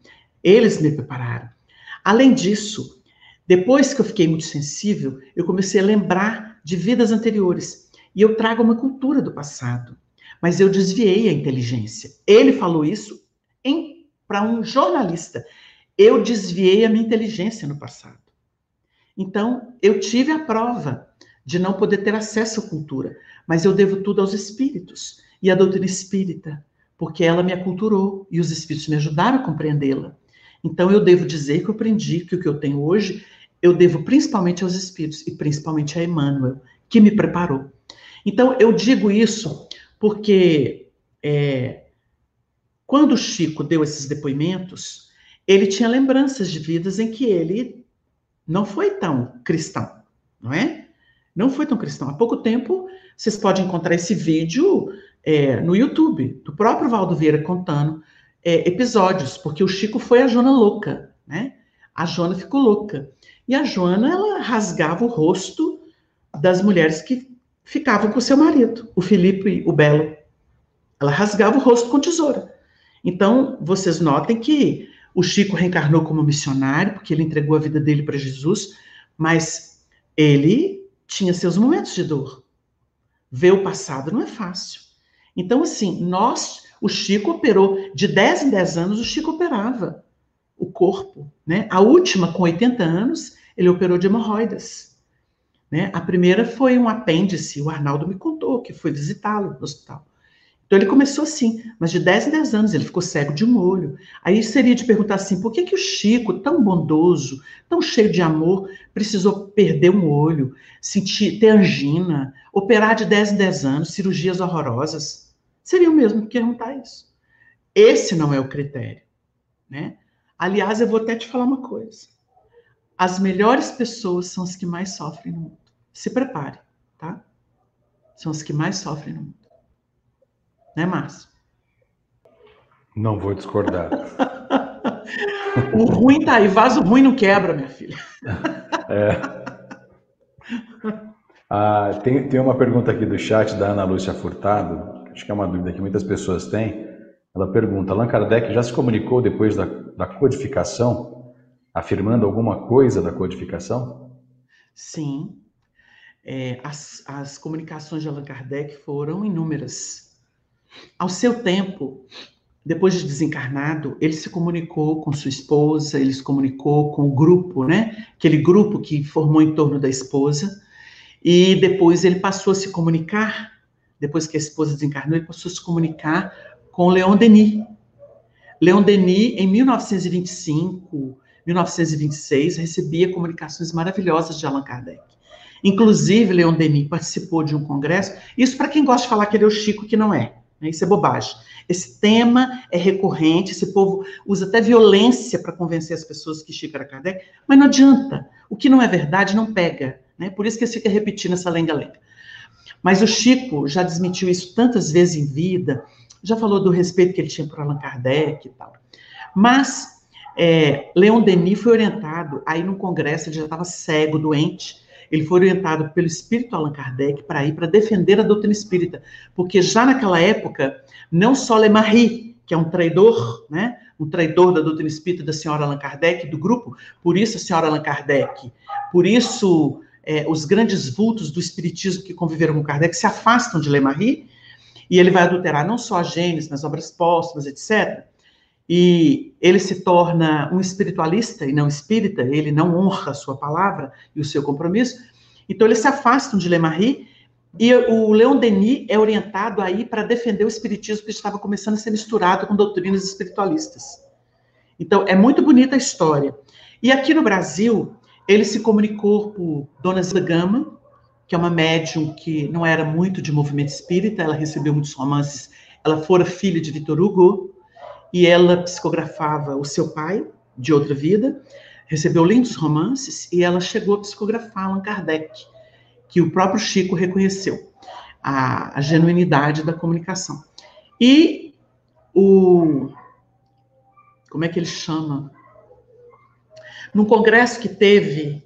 Eles me prepararam. Além disso, depois que eu fiquei muito sensível, eu comecei a lembrar de vidas anteriores. E eu trago uma cultura do passado. Mas eu desviei a inteligência. Ele falou isso para um jornalista. Eu desviei a minha inteligência no passado. Então, eu tive a prova de não poder ter acesso à cultura, mas eu devo tudo aos espíritos e à doutrina espírita, porque ela me aculturou e os espíritos me ajudaram a compreendê-la. Então, eu devo dizer que eu aprendi que o que eu tenho hoje, eu devo principalmente aos espíritos e principalmente a Emmanuel, que me preparou. Então, eu digo isso porque é, quando o Chico deu esses depoimentos, ele tinha lembranças de vidas em que ele não foi tão cristão, não é? Não foi tão cristão. Há pouco tempo, vocês podem encontrar esse vídeo é, no YouTube, do próprio Valdo Vieira contando é, episódios, porque o Chico foi a Joana louca, né? A Joana ficou louca. E a Joana, ela rasgava o rosto das mulheres que ficavam com o seu marido, o Felipe o Belo. Ela rasgava o rosto com tesoura. Então, vocês notem que o Chico reencarnou como missionário, porque ele entregou a vida dele para Jesus, mas ele tinha seus momentos de dor. Ver o passado não é fácil. Então, assim, nós, o Chico operou, de 10 em 10 anos, o Chico operava o corpo. Né? A última, com 80 anos, ele operou de hemorroidas. Né? A primeira foi um apêndice, o Arnaldo me contou, que foi visitá-lo no hospital. Então ele começou assim, mas de 10 em 10 anos ele ficou cego de um olho. Aí seria de perguntar assim, por que, que o Chico, tão bondoso, tão cheio de amor, precisou perder um olho, sentir, ter angina, operar de 10 em 10 anos, cirurgias horrorosas? Seria o mesmo que perguntar isso. Esse não é o critério, né? Aliás, eu vou até te falar uma coisa. As melhores pessoas são as que mais sofrem no mundo. Se prepare, tá? São as que mais sofrem no mundo. Né, Márcio? Não vou discordar. o ruim tá aí, vaso ruim não quebra, minha filha. é. Ah, tem, tem uma pergunta aqui do chat da Ana Lúcia Furtado, acho que é uma dúvida que muitas pessoas têm. Ela pergunta: Allan Kardec já se comunicou depois da, da codificação, afirmando alguma coisa da codificação? Sim. É, as, as comunicações de Allan Kardec foram inúmeras. Ao seu tempo, depois de desencarnado, ele se comunicou com sua esposa, ele se comunicou com o grupo, né? Aquele grupo que formou em torno da esposa. E depois ele passou a se comunicar, depois que a esposa desencarnou, ele passou a se comunicar com Leon Denis. Leon Denis, em 1925, 1926, recebia comunicações maravilhosas de Allan Kardec. Inclusive, Leon Denis participou de um congresso. Isso para quem gosta de falar que ele é o Chico, que não é. Né? Isso é bobagem. Esse tema é recorrente, esse povo usa até violência para convencer as pessoas que Chico era Kardec, mas não adianta. O que não é verdade não pega. Né? Por isso que eles ficam repetindo essa lenga-lenga. Mas o Chico já desmentiu isso tantas vezes em vida, já falou do respeito que ele tinha por Allan Kardec e tal. Mas é, Leon Denis foi orientado, aí no congresso ele já estava cego, doente, ele foi orientado pelo espírito Allan Kardec para ir para defender a doutrina espírita, porque já naquela época, não só Le Marie, que é um traidor, né, um traidor da doutrina espírita da senhora Allan Kardec, do grupo, por isso a senhora Allan Kardec, por isso é, os grandes vultos do espiritismo que conviveram com Kardec se afastam de Le Marie, e ele vai adulterar não só a Gênesis, mas obras póstumas, etc., e ele se torna um espiritualista e não espírita, ele não honra a sua palavra e o seu compromisso, então eles se afastam de Le Marie, e o Leon Denis é orientado aí para defender o espiritismo que estava começando a ser misturado com doutrinas espiritualistas. Então, é muito bonita a história. E aqui no Brasil, ele se comunicou por Dona Zila Gama, que é uma médium que não era muito de movimento espírita, ela recebeu muitos romances, ela fora filha de Vitor Hugo, e ela psicografava o seu pai, de outra vida, recebeu lindos romances, e ela chegou a psicografar Allan Kardec, que o próprio Chico reconheceu, a, a genuinidade da comunicação. E o. Como é que ele chama? No congresso que teve,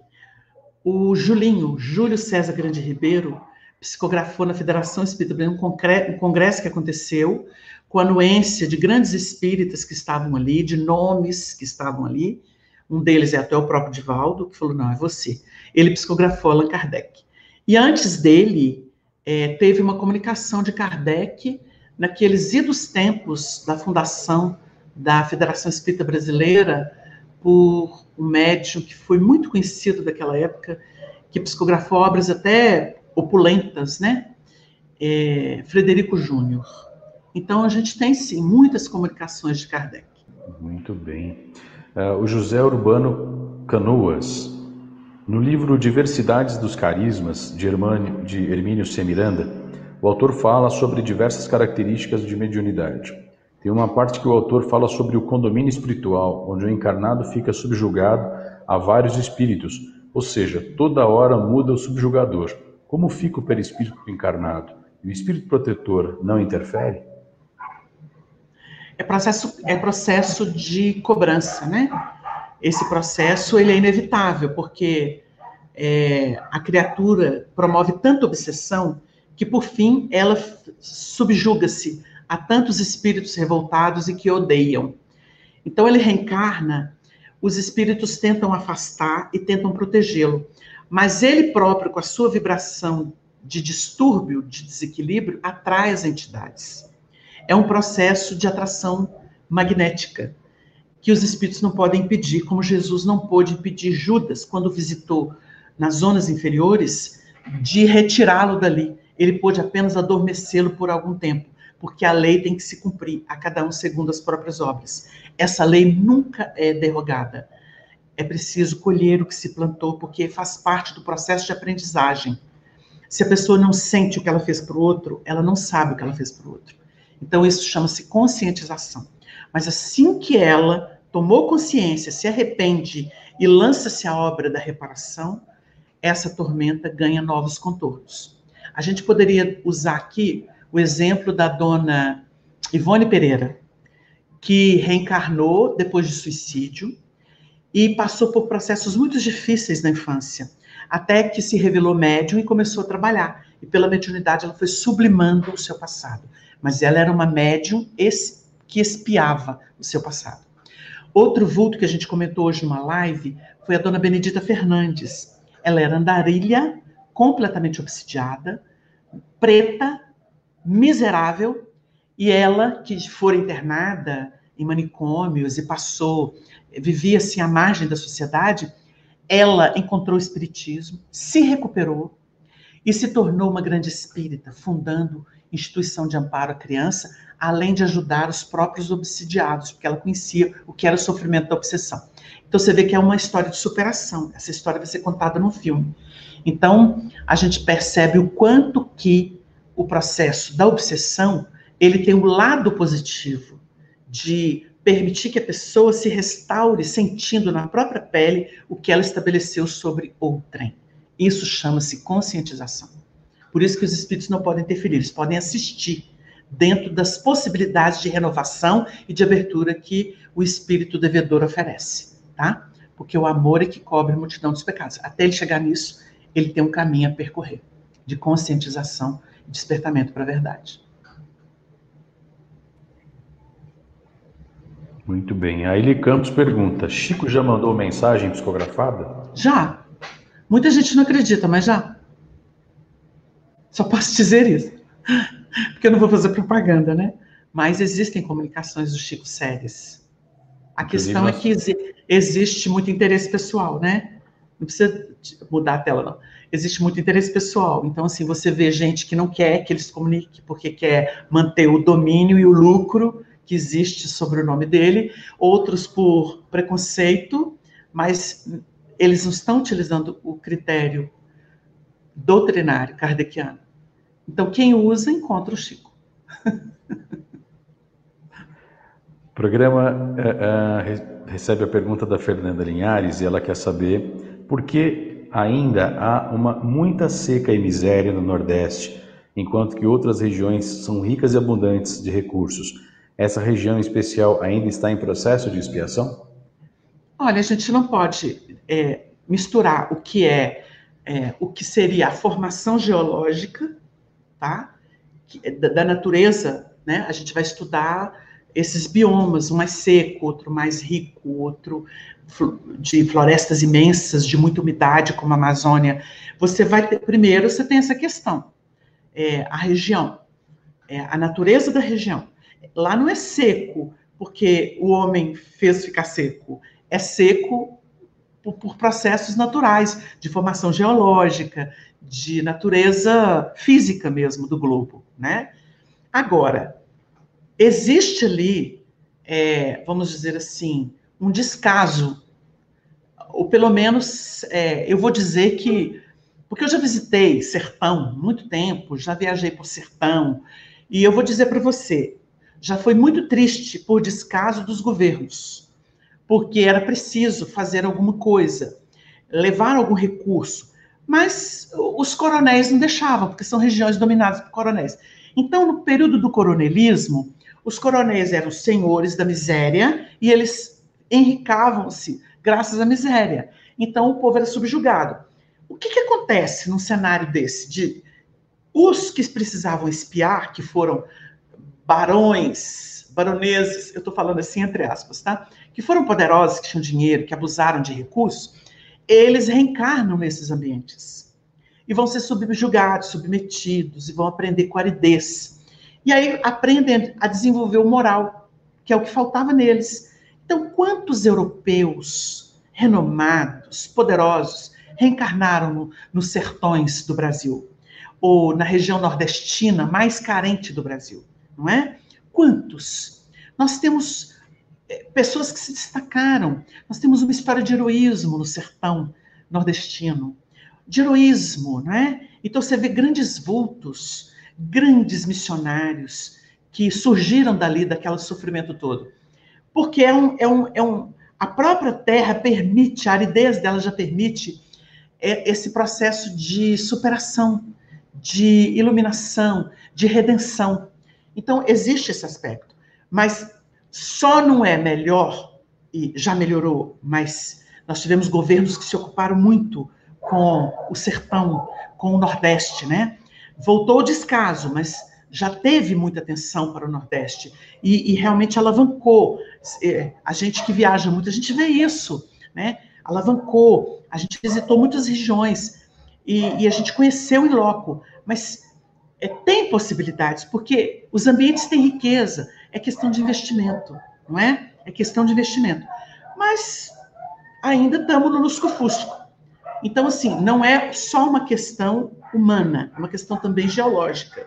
o Julinho, Júlio César Grande Ribeiro, psicografou na Federação Espírita Brasileira um congresso que aconteceu com a anuência de grandes espíritas que estavam ali, de nomes que estavam ali. Um deles é até o próprio Divaldo, que falou: não, é você. Ele psicografou Allan Kardec. E antes dele, é, teve uma comunicação de Kardec naqueles idos tempos da fundação da Federação Espírita Brasileira por um médium que foi muito conhecido daquela época, que psicografou obras até opulentas, né? É, Frederico Júnior. Então, a gente tem, sim, muitas comunicações de Kardec. Muito bem. Uh, o José Urbano Canoas, no livro Diversidades dos Carismas, de, Hermânio, de Hermínio C. Miranda, o autor fala sobre diversas características de mediunidade. Tem uma parte que o autor fala sobre o condomínio espiritual, onde o encarnado fica subjugado a vários espíritos, ou seja, toda hora muda o subjugador. Como fica o perispírito encarnado? E o espírito protetor não interfere? É processo, é processo de cobrança, né? Esse processo ele é inevitável, porque é, a criatura promove tanta obsessão que, por fim, ela subjuga-se a tantos espíritos revoltados e que odeiam. Então ele reencarna, os espíritos tentam afastar e tentam protegê-lo, mas ele próprio, com a sua vibração de distúrbio, de desequilíbrio, atrai as entidades. É um processo de atração magnética que os espíritos não podem impedir, como Jesus não pôde impedir Judas quando visitou nas zonas inferiores de retirá-lo dali. Ele pôde apenas adormecê-lo por algum tempo porque a lei tem que se cumprir, a cada um segundo as próprias obras. Essa lei nunca é derrogada. É preciso colher o que se plantou, porque faz parte do processo de aprendizagem. Se a pessoa não sente o que ela fez para o outro, ela não sabe o que ela fez para o outro. Então, isso chama-se conscientização. Mas assim que ela tomou consciência, se arrepende e lança-se à obra da reparação, essa tormenta ganha novos contornos. A gente poderia usar aqui o exemplo da dona Ivone Pereira, que reencarnou depois de suicídio e passou por processos muito difíceis na infância, até que se revelou médium e começou a trabalhar. E pela mediunidade ela foi sublimando o seu passado. Mas ela era uma médium que espiava o seu passado. Outro vulto que a gente comentou hoje numa live foi a dona Benedita Fernandes. Ela era andarilha, completamente obsidiada, preta, miserável, e ela, que fora internada em manicômios e passou, vivia assim à margem da sociedade, ela encontrou o espiritismo, se recuperou e se tornou uma grande espírita, fundando instituição de amparo à criança, além de ajudar os próprios obsidiados, porque ela conhecia o que era o sofrimento da obsessão. Então você vê que é uma história de superação. Essa história vai ser contada no filme. Então a gente percebe o quanto que o processo da obsessão, ele tem o um lado positivo de permitir que a pessoa se restaure sentindo na própria pele o que ela estabeleceu sobre outrem. Isso chama-se conscientização. Por isso que os espíritos não podem interferir, eles podem assistir dentro das possibilidades de renovação e de abertura que o espírito devedor oferece, tá? Porque o amor é que cobre a multidão dos pecados. Até ele chegar nisso, ele tem um caminho a percorrer de conscientização despertamento para a verdade. Muito bem. A Eli Campos pergunta: Chico já mandou mensagem psicografada? Já. Muita gente não acredita, mas já. Só posso dizer isso. Porque eu não vou fazer propaganda, né? Mas existem comunicações do Chico sérias. A questão é que existe muito interesse pessoal, né? Não precisa mudar a tela, não existe muito interesse pessoal. Então, assim, você vê gente que não quer que ele se comunique porque quer manter o domínio e o lucro que existe sobre o nome dele, outros por preconceito, mas eles não estão utilizando o critério doutrinário kardeciano. Então, quem usa, encontra o Chico. O programa uh, uh, recebe a pergunta da Fernanda Linhares e ela quer saber por que ainda há uma muita seca e miséria no Nordeste, enquanto que outras regiões são ricas e abundantes de recursos. Essa região especial ainda está em processo de expiação? Olha, a gente não pode é, misturar o que é, é, o que seria a formação geológica, tá? Da, da natureza, né? A gente vai estudar esses biomas, um mais seco, outro mais rico, outro de florestas imensas, de muita umidade, como a Amazônia, você vai ter, primeiro, você tem essa questão. é, a região, é, a natureza da região. Lá não é seco, porque o homem fez ficar seco. É seco por, por processos naturais, de formação geológica, de natureza física mesmo do globo, né? Agora, existe ali, é, vamos dizer assim, um descaso, ou pelo menos é, eu vou dizer que, porque eu já visitei sertão muito tempo, já viajei por sertão, e eu vou dizer para você, já foi muito triste por descaso dos governos, porque era preciso fazer alguma coisa, levar algum recurso, mas os coronéis não deixavam, porque são regiões dominadas por coronéis. Então, no período do coronelismo, os coronéis eram senhores da miséria e eles enricavam-se graças à miséria. Então, o povo era subjugado. O que, que acontece num cenário desse? De os que precisavam espiar, que foram barões, baroneses, eu estou falando assim entre aspas, tá? Que foram poderosos, que tinham dinheiro, que abusaram de recursos, eles reencarnam nesses ambientes e vão ser subjugados, submetidos e vão aprender com aridez. E aí aprendem a desenvolver o moral, que é o que faltava neles. Então, quantos europeus renomados, poderosos, reencarnaram no, nos sertões do Brasil? Ou na região nordestina mais carente do Brasil? não é? Quantos? Nós temos é, pessoas que se destacaram. Nós temos uma história de heroísmo no sertão nordestino, de heroísmo, não é? Então você vê grandes vultos, grandes missionários que surgiram dali, daquele sofrimento todo. Porque é um, é um, é um, a própria terra permite, a aridez dela já permite é, esse processo de superação, de iluminação, de redenção. Então, existe esse aspecto. Mas só não é melhor, e já melhorou, mas nós tivemos governos que se ocuparam muito com o sertão, com o Nordeste, né? Voltou o descaso, mas já teve muita atenção para o Nordeste e, e realmente alavancou. É, a gente que viaja muito, a gente vê isso, né? Alavancou. A gente visitou muitas regiões e, e a gente conheceu em loco, mas é, tem possibilidades, porque os ambientes têm riqueza, é questão de investimento, não é? É questão de investimento. Mas ainda estamos no lusco-fusco. Então, assim, não é só uma questão humana, é uma questão também geológica.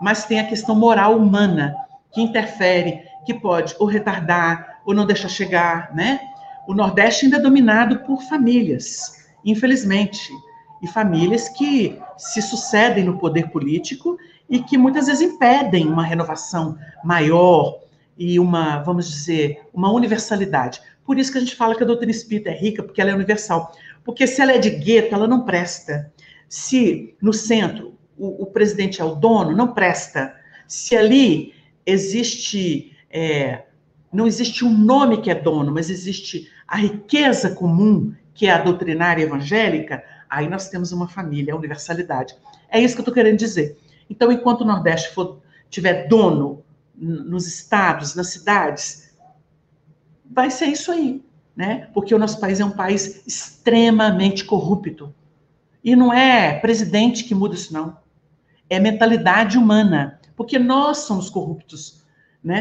Mas tem a questão moral humana, que interfere, que pode ou retardar, ou não deixar chegar, né? O Nordeste ainda é dominado por famílias, infelizmente e famílias que se sucedem no poder político e que muitas vezes impedem uma renovação maior e uma, vamos dizer, uma universalidade. Por isso que a gente fala que a doutrina espírita é rica, porque ela é universal. Porque se ela é de gueto, ela não presta. Se no centro o, o presidente é o dono, não presta. Se ali existe, é, não existe um nome que é dono, mas existe a riqueza comum, que é a doutrinária evangélica, Aí nós temos uma família, a universalidade. É isso que eu estou querendo dizer. Então, enquanto o Nordeste for, tiver dono nos estados, nas cidades, vai ser isso aí, né? Porque o nosso país é um país extremamente corrupto. E não é presidente que muda isso, não. É mentalidade humana. Porque nós somos corruptos. Né?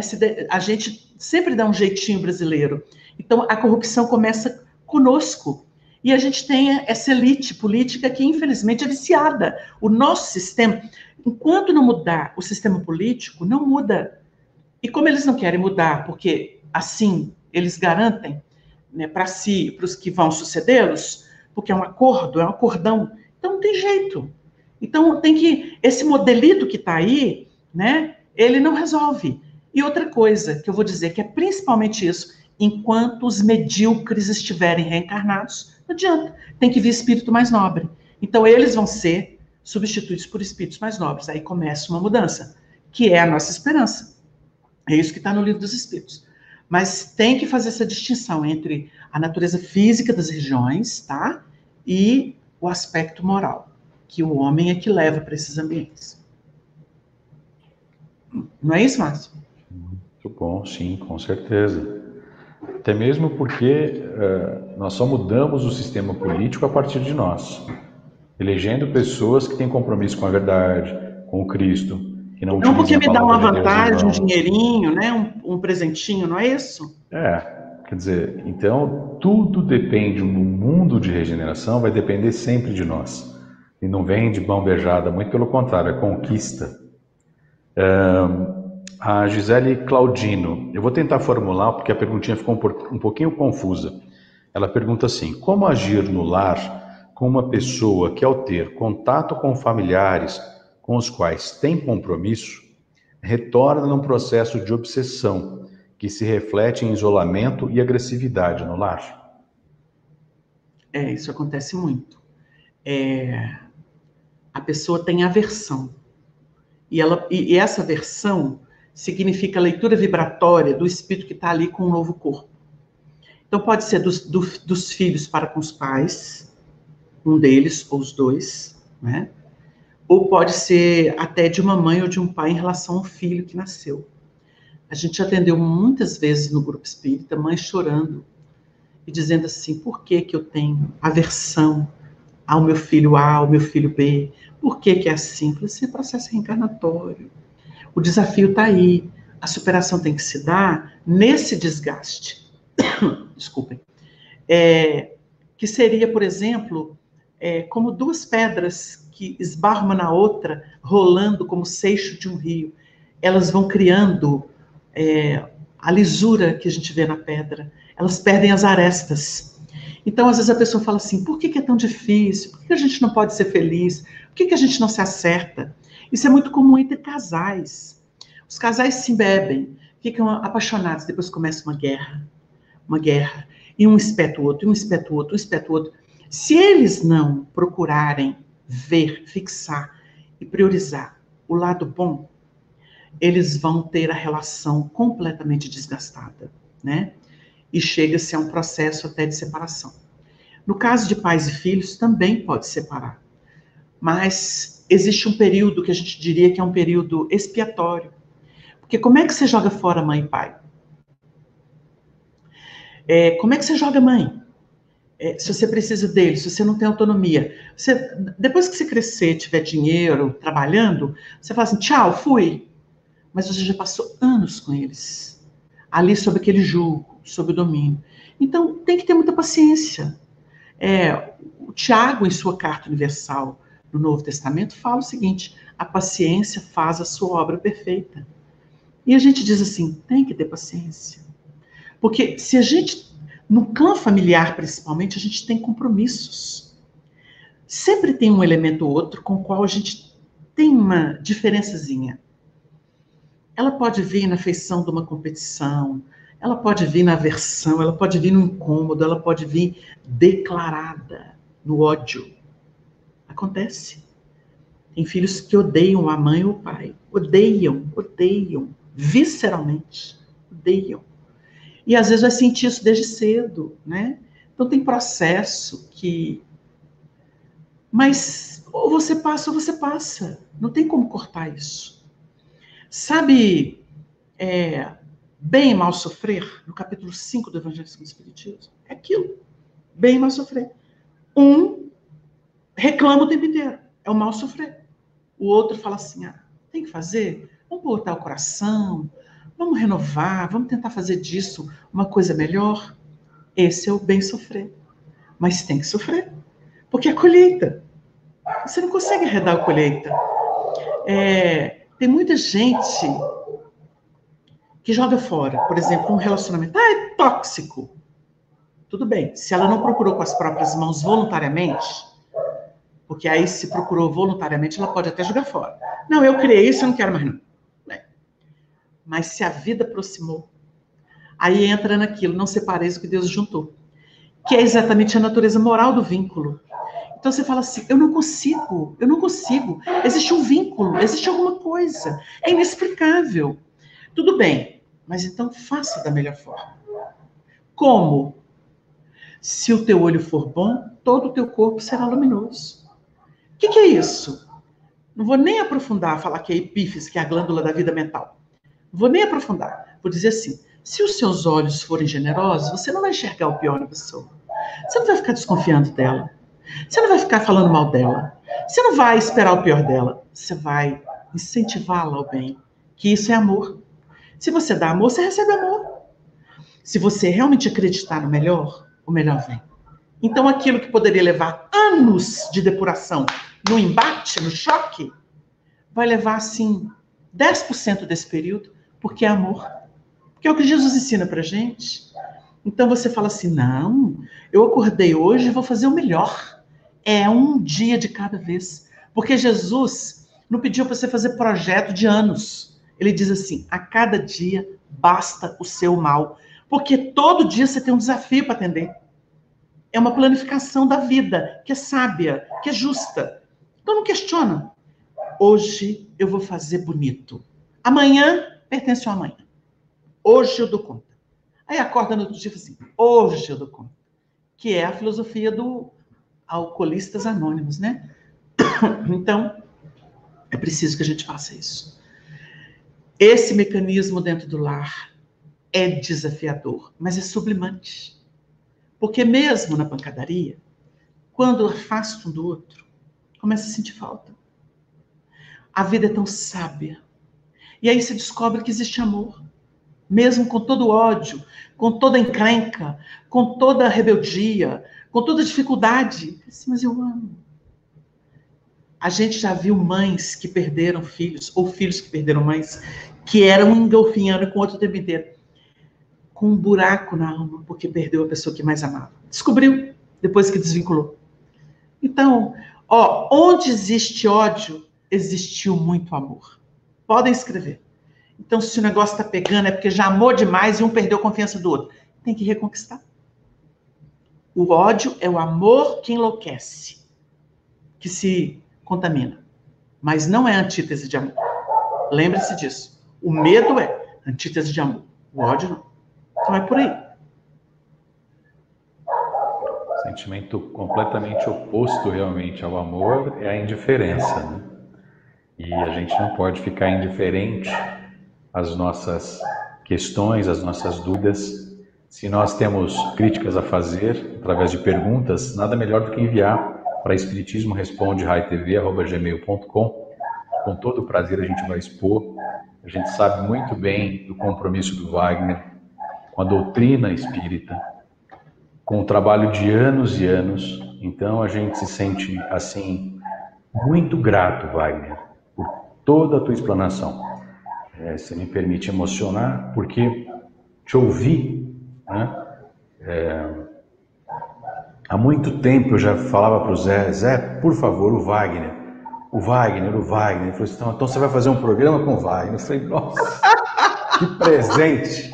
A gente sempre dá um jeitinho brasileiro. Então, a corrupção começa conosco. E a gente tem essa elite política que, infelizmente, é viciada. O nosso sistema, enquanto não mudar o sistema político, não muda. E como eles não querem mudar, porque assim eles garantem né, para si, para os que vão sucedê-los, porque é um acordo, é um acordão, então não tem jeito. Então tem que esse modelito que está aí, né? Ele não resolve. E outra coisa que eu vou dizer que é principalmente isso, enquanto os medíocres estiverem reencarnados, não adianta. Tem que vir espírito mais nobre. Então, eles vão ser substituídos por espíritos mais nobres. Aí começa uma mudança, que é a nossa esperança. É isso que está no livro dos espíritos. Mas tem que fazer essa distinção entre a natureza física das regiões, tá? E o aspecto moral, que o homem é que leva para esses ambientes. Não é isso, Márcio? Muito bom, sim, com certeza. Até mesmo porque uh, nós só mudamos o sistema político a partir de nós. elegendo pessoas que têm compromisso com a verdade, com o Cristo, que não Não porque me dá uma vantagem, um dinheirinho, né? Um, um, presentinho, não é isso? É, quer dizer, então tudo depende, no mundo de regeneração vai depender sempre de nós. E não vem de mão beijada, muito pelo contrário, é conquista. a Gisele Claudino, eu vou tentar formular porque a perguntinha ficou um pouquinho confusa. Ela pergunta assim: como agir no lar com uma pessoa que, ao ter contato com familiares com os quais tem compromisso, retorna num processo de obsessão que se reflete em isolamento e agressividade no lar? É, isso acontece muito. É, a pessoa tem aversão. E, ela, e, essa aversão significa a leitura vibratória do espírito que está ali com o um novo corpo. Então, pode ser dos, do, dos filhos para com os pais, um deles ou os dois, né? Ou pode ser até de uma mãe ou de um pai em relação ao filho que nasceu. A gente atendeu muitas vezes no grupo espírita, mães chorando e dizendo assim: por que, que eu tenho aversão ao meu filho A, ao meu filho B? Por que, que é assim? Falei assim: é processo reencarnatório. O desafio está aí. A superação tem que se dar nesse desgaste. Desculpem. É, que seria, por exemplo, é, como duas pedras que esbarra uma na outra, rolando como seixo de um rio. Elas vão criando é, a lisura que a gente vê na pedra. Elas perdem as arestas. Então, às vezes a pessoa fala assim: por que, é tão difícil? Por que a gente não pode ser feliz? Por que, que a gente não se acerta? Isso é muito comum entre casais. Os casais se bebem, ficam apaixonados, depois começa uma guerra. Uma guerra. E um espeta o outro, e um espeta o outro, um espeta o outro. Se eles não procurarem ver, fixar e priorizar o lado bom, eles vão ter a relação completamente desgastada, né? E chega-se a um processo até de separação. No caso de pais e filhos, também pode separar. Mas existe um período que a gente diria que é um período expiatório. Porque como é que você joga fora mãe e pai? É, como é que você joga mãe? É, se você precisa dele, se você não tem autonomia. Você, depois que você crescer, tiver dinheiro, trabalhando, você fala assim, tchau, fui. Mas você já passou anos com eles, ali sob aquele julgo, sob o domínio. Então, tem que ter muita paciência. É, o Tiago, em sua carta universal no Novo Testamento, fala o seguinte: a paciência faz a sua obra perfeita. E a gente diz assim: tem que ter paciência. Porque se a gente no clã familiar, principalmente, a gente tem compromissos. Sempre tem um elemento ou outro com o qual a gente tem uma diferençazinha. Ela pode vir na feição de uma competição, ela pode vir na aversão, ela pode vir no incômodo, ela pode vir declarada no ódio. Acontece. Tem filhos que odeiam a mãe ou o pai. Odeiam, odeiam, visceralmente. Odeiam. E às vezes vai sentir isso desde cedo, né? Então tem processo que. Mas ou você passa ou você passa. Não tem como cortar isso. Sabe, é, bem e mal sofrer, no capítulo 5 do Evangelho segundo o Espiritismo? É aquilo. Bem e mal sofrer. Um reclama o tempo inteiro. É o mal sofrer. O outro fala assim: ah, tem que fazer, vamos botar o coração, Vamos renovar, vamos tentar fazer disso uma coisa melhor. Esse é o bem sofrer. Mas tem que sofrer, porque é colheita. Você não consegue arredar a colheita. É, tem muita gente que joga fora, por exemplo, um relacionamento. Ah, é tóxico. Tudo bem, se ela não procurou com as próprias mãos voluntariamente, porque aí se procurou voluntariamente, ela pode até jogar fora. Não, eu criei isso, eu não quero mais não mas se a vida aproximou, aí entra naquilo, não separeis o que Deus juntou, que é exatamente a natureza moral do vínculo. Então você fala assim: eu não consigo, eu não consigo. Existe um vínculo, existe alguma coisa, é inexplicável. Tudo bem, mas então faça da melhor forma. Como? Se o teu olho for bom, todo o teu corpo será luminoso. O que, que é isso? Não vou nem aprofundar, falar que é epífise, que é a glândula da vida mental. Vou nem aprofundar. Vou dizer assim: se os seus olhos forem generosos, você não vai enxergar o pior na pessoa. Você não vai ficar desconfiando dela. Você não vai ficar falando mal dela. Você não vai esperar o pior dela. Você vai incentivá-la ao bem. Que isso é amor. Se você dá amor, você recebe amor. Se você realmente acreditar no melhor, o melhor vem. Então, aquilo que poderia levar anos de depuração no embate, no choque, vai levar, assim, 10% desse período, porque é amor. Que é o que Jesus ensina pra gente. Então você fala assim: não, eu acordei hoje e vou fazer o melhor. É um dia de cada vez. Porque Jesus não pediu para você fazer projeto de anos. Ele diz assim: a cada dia basta o seu mal. Porque todo dia você tem um desafio para atender. É uma planificação da vida, que é sábia, que é justa. Então não questiona. Hoje eu vou fazer bonito. Amanhã pertence ao amanhã. Hoje eu dou conta. Aí acorda no outro dia assim: hoje eu dou conta. Que é a filosofia do alcoolistas anônimos, né? Então, é preciso que a gente faça isso. Esse mecanismo dentro do lar é desafiador, mas é sublimante. Porque mesmo na pancadaria, quando afasta um do outro, começa a sentir falta. A vida é tão sábia. E aí se descobre que existe amor mesmo com todo ódio, com toda encrenca, com toda rebeldia, com toda dificuldade. Mas eu amo. A gente já viu mães que perderam filhos, ou filhos que perderam mães, que eram engolfinhando com outro tempo inteiro, com um buraco na alma, porque perdeu a pessoa que mais amava. Descobriu, depois que desvinculou. Então, ó, onde existe ódio, existiu muito amor. Podem escrever. Então, se o negócio está pegando, é porque já amou demais e um perdeu a confiança do outro. Tem que reconquistar. O ódio é o amor que enlouquece, que se contamina. Mas não é antítese de amor. Lembre-se disso. O medo é antítese de amor. O ódio não. Então é por aí. Sentimento completamente oposto realmente ao amor é a indiferença, né? E a gente não pode ficar indiferente as nossas questões, as nossas dúvidas. Se nós temos críticas a fazer através de perguntas, nada melhor do que enviar para espiritismo responde gmail.com. Com todo o prazer a gente vai expor. A gente sabe muito bem do compromisso do Wagner com a doutrina espírita, com o trabalho de anos e anos. Então a gente se sente assim muito grato, Wagner, toda a tua explanação é, se me permite emocionar, porque te ouvi, né? É, há muito tempo eu já falava para o Zé, Zé, por favor, o Wagner, o Wagner, o Wagner. Ele falou assim, então, então você vai fazer um programa com o Wagner. Eu falei, nossa, que presente,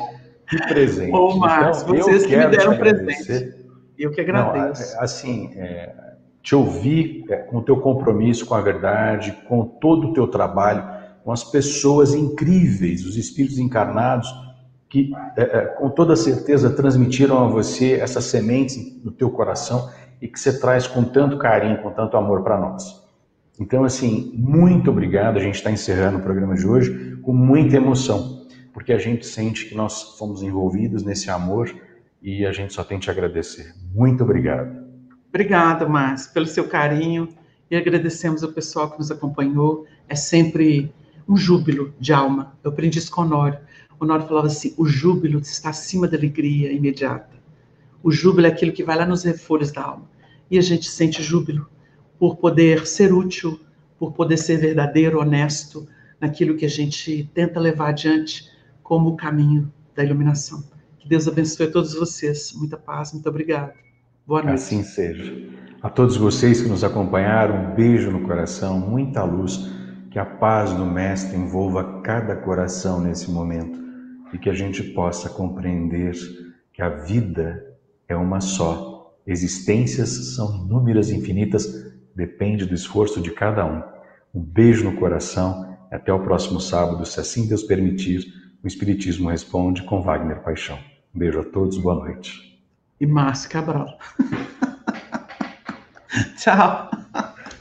que presente. Ô, Marcos, então, vocês que me deram presente. Eu que agradeço. Não, é, assim, é, te ouvir é, com o teu compromisso com a verdade, com todo o teu trabalho, com as pessoas incríveis, os espíritos encarnados, que é, é, com toda certeza transmitiram a você essas sementes no teu coração e que você traz com tanto carinho, com tanto amor para nós. Então, assim, muito obrigado. A gente está encerrando o programa de hoje com muita emoção, porque a gente sente que nós fomos envolvidos nesse amor e a gente só tem que te agradecer. Muito obrigado. Obrigada, Márcio, pelo seu carinho e agradecemos ao pessoal que nos acompanhou. É sempre um júbilo de alma. Eu aprendi isso com Honório. Honório falava assim: o júbilo está acima da alegria imediata. O júbilo é aquilo que vai lá nos refolhos da alma. E a gente sente júbilo por poder ser útil, por poder ser verdadeiro, honesto naquilo que a gente tenta levar adiante como o caminho da iluminação. Que Deus abençoe a todos vocês. Muita paz, muito obrigado. Boa noite. Assim seja. A todos vocês que nos acompanharam, um beijo no coração, muita luz que a paz do Mestre envolva cada coração nesse momento e que a gente possa compreender que a vida é uma só. Existências são inúmeras, infinitas, depende do esforço de cada um. Um beijo no coração e até o próximo sábado, se assim Deus permitir. O Espiritismo responde com Wagner Paixão. Um beijo a todos, boa noite. E Márcio Cabral. tchau.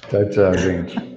Tchau, tchau, gente.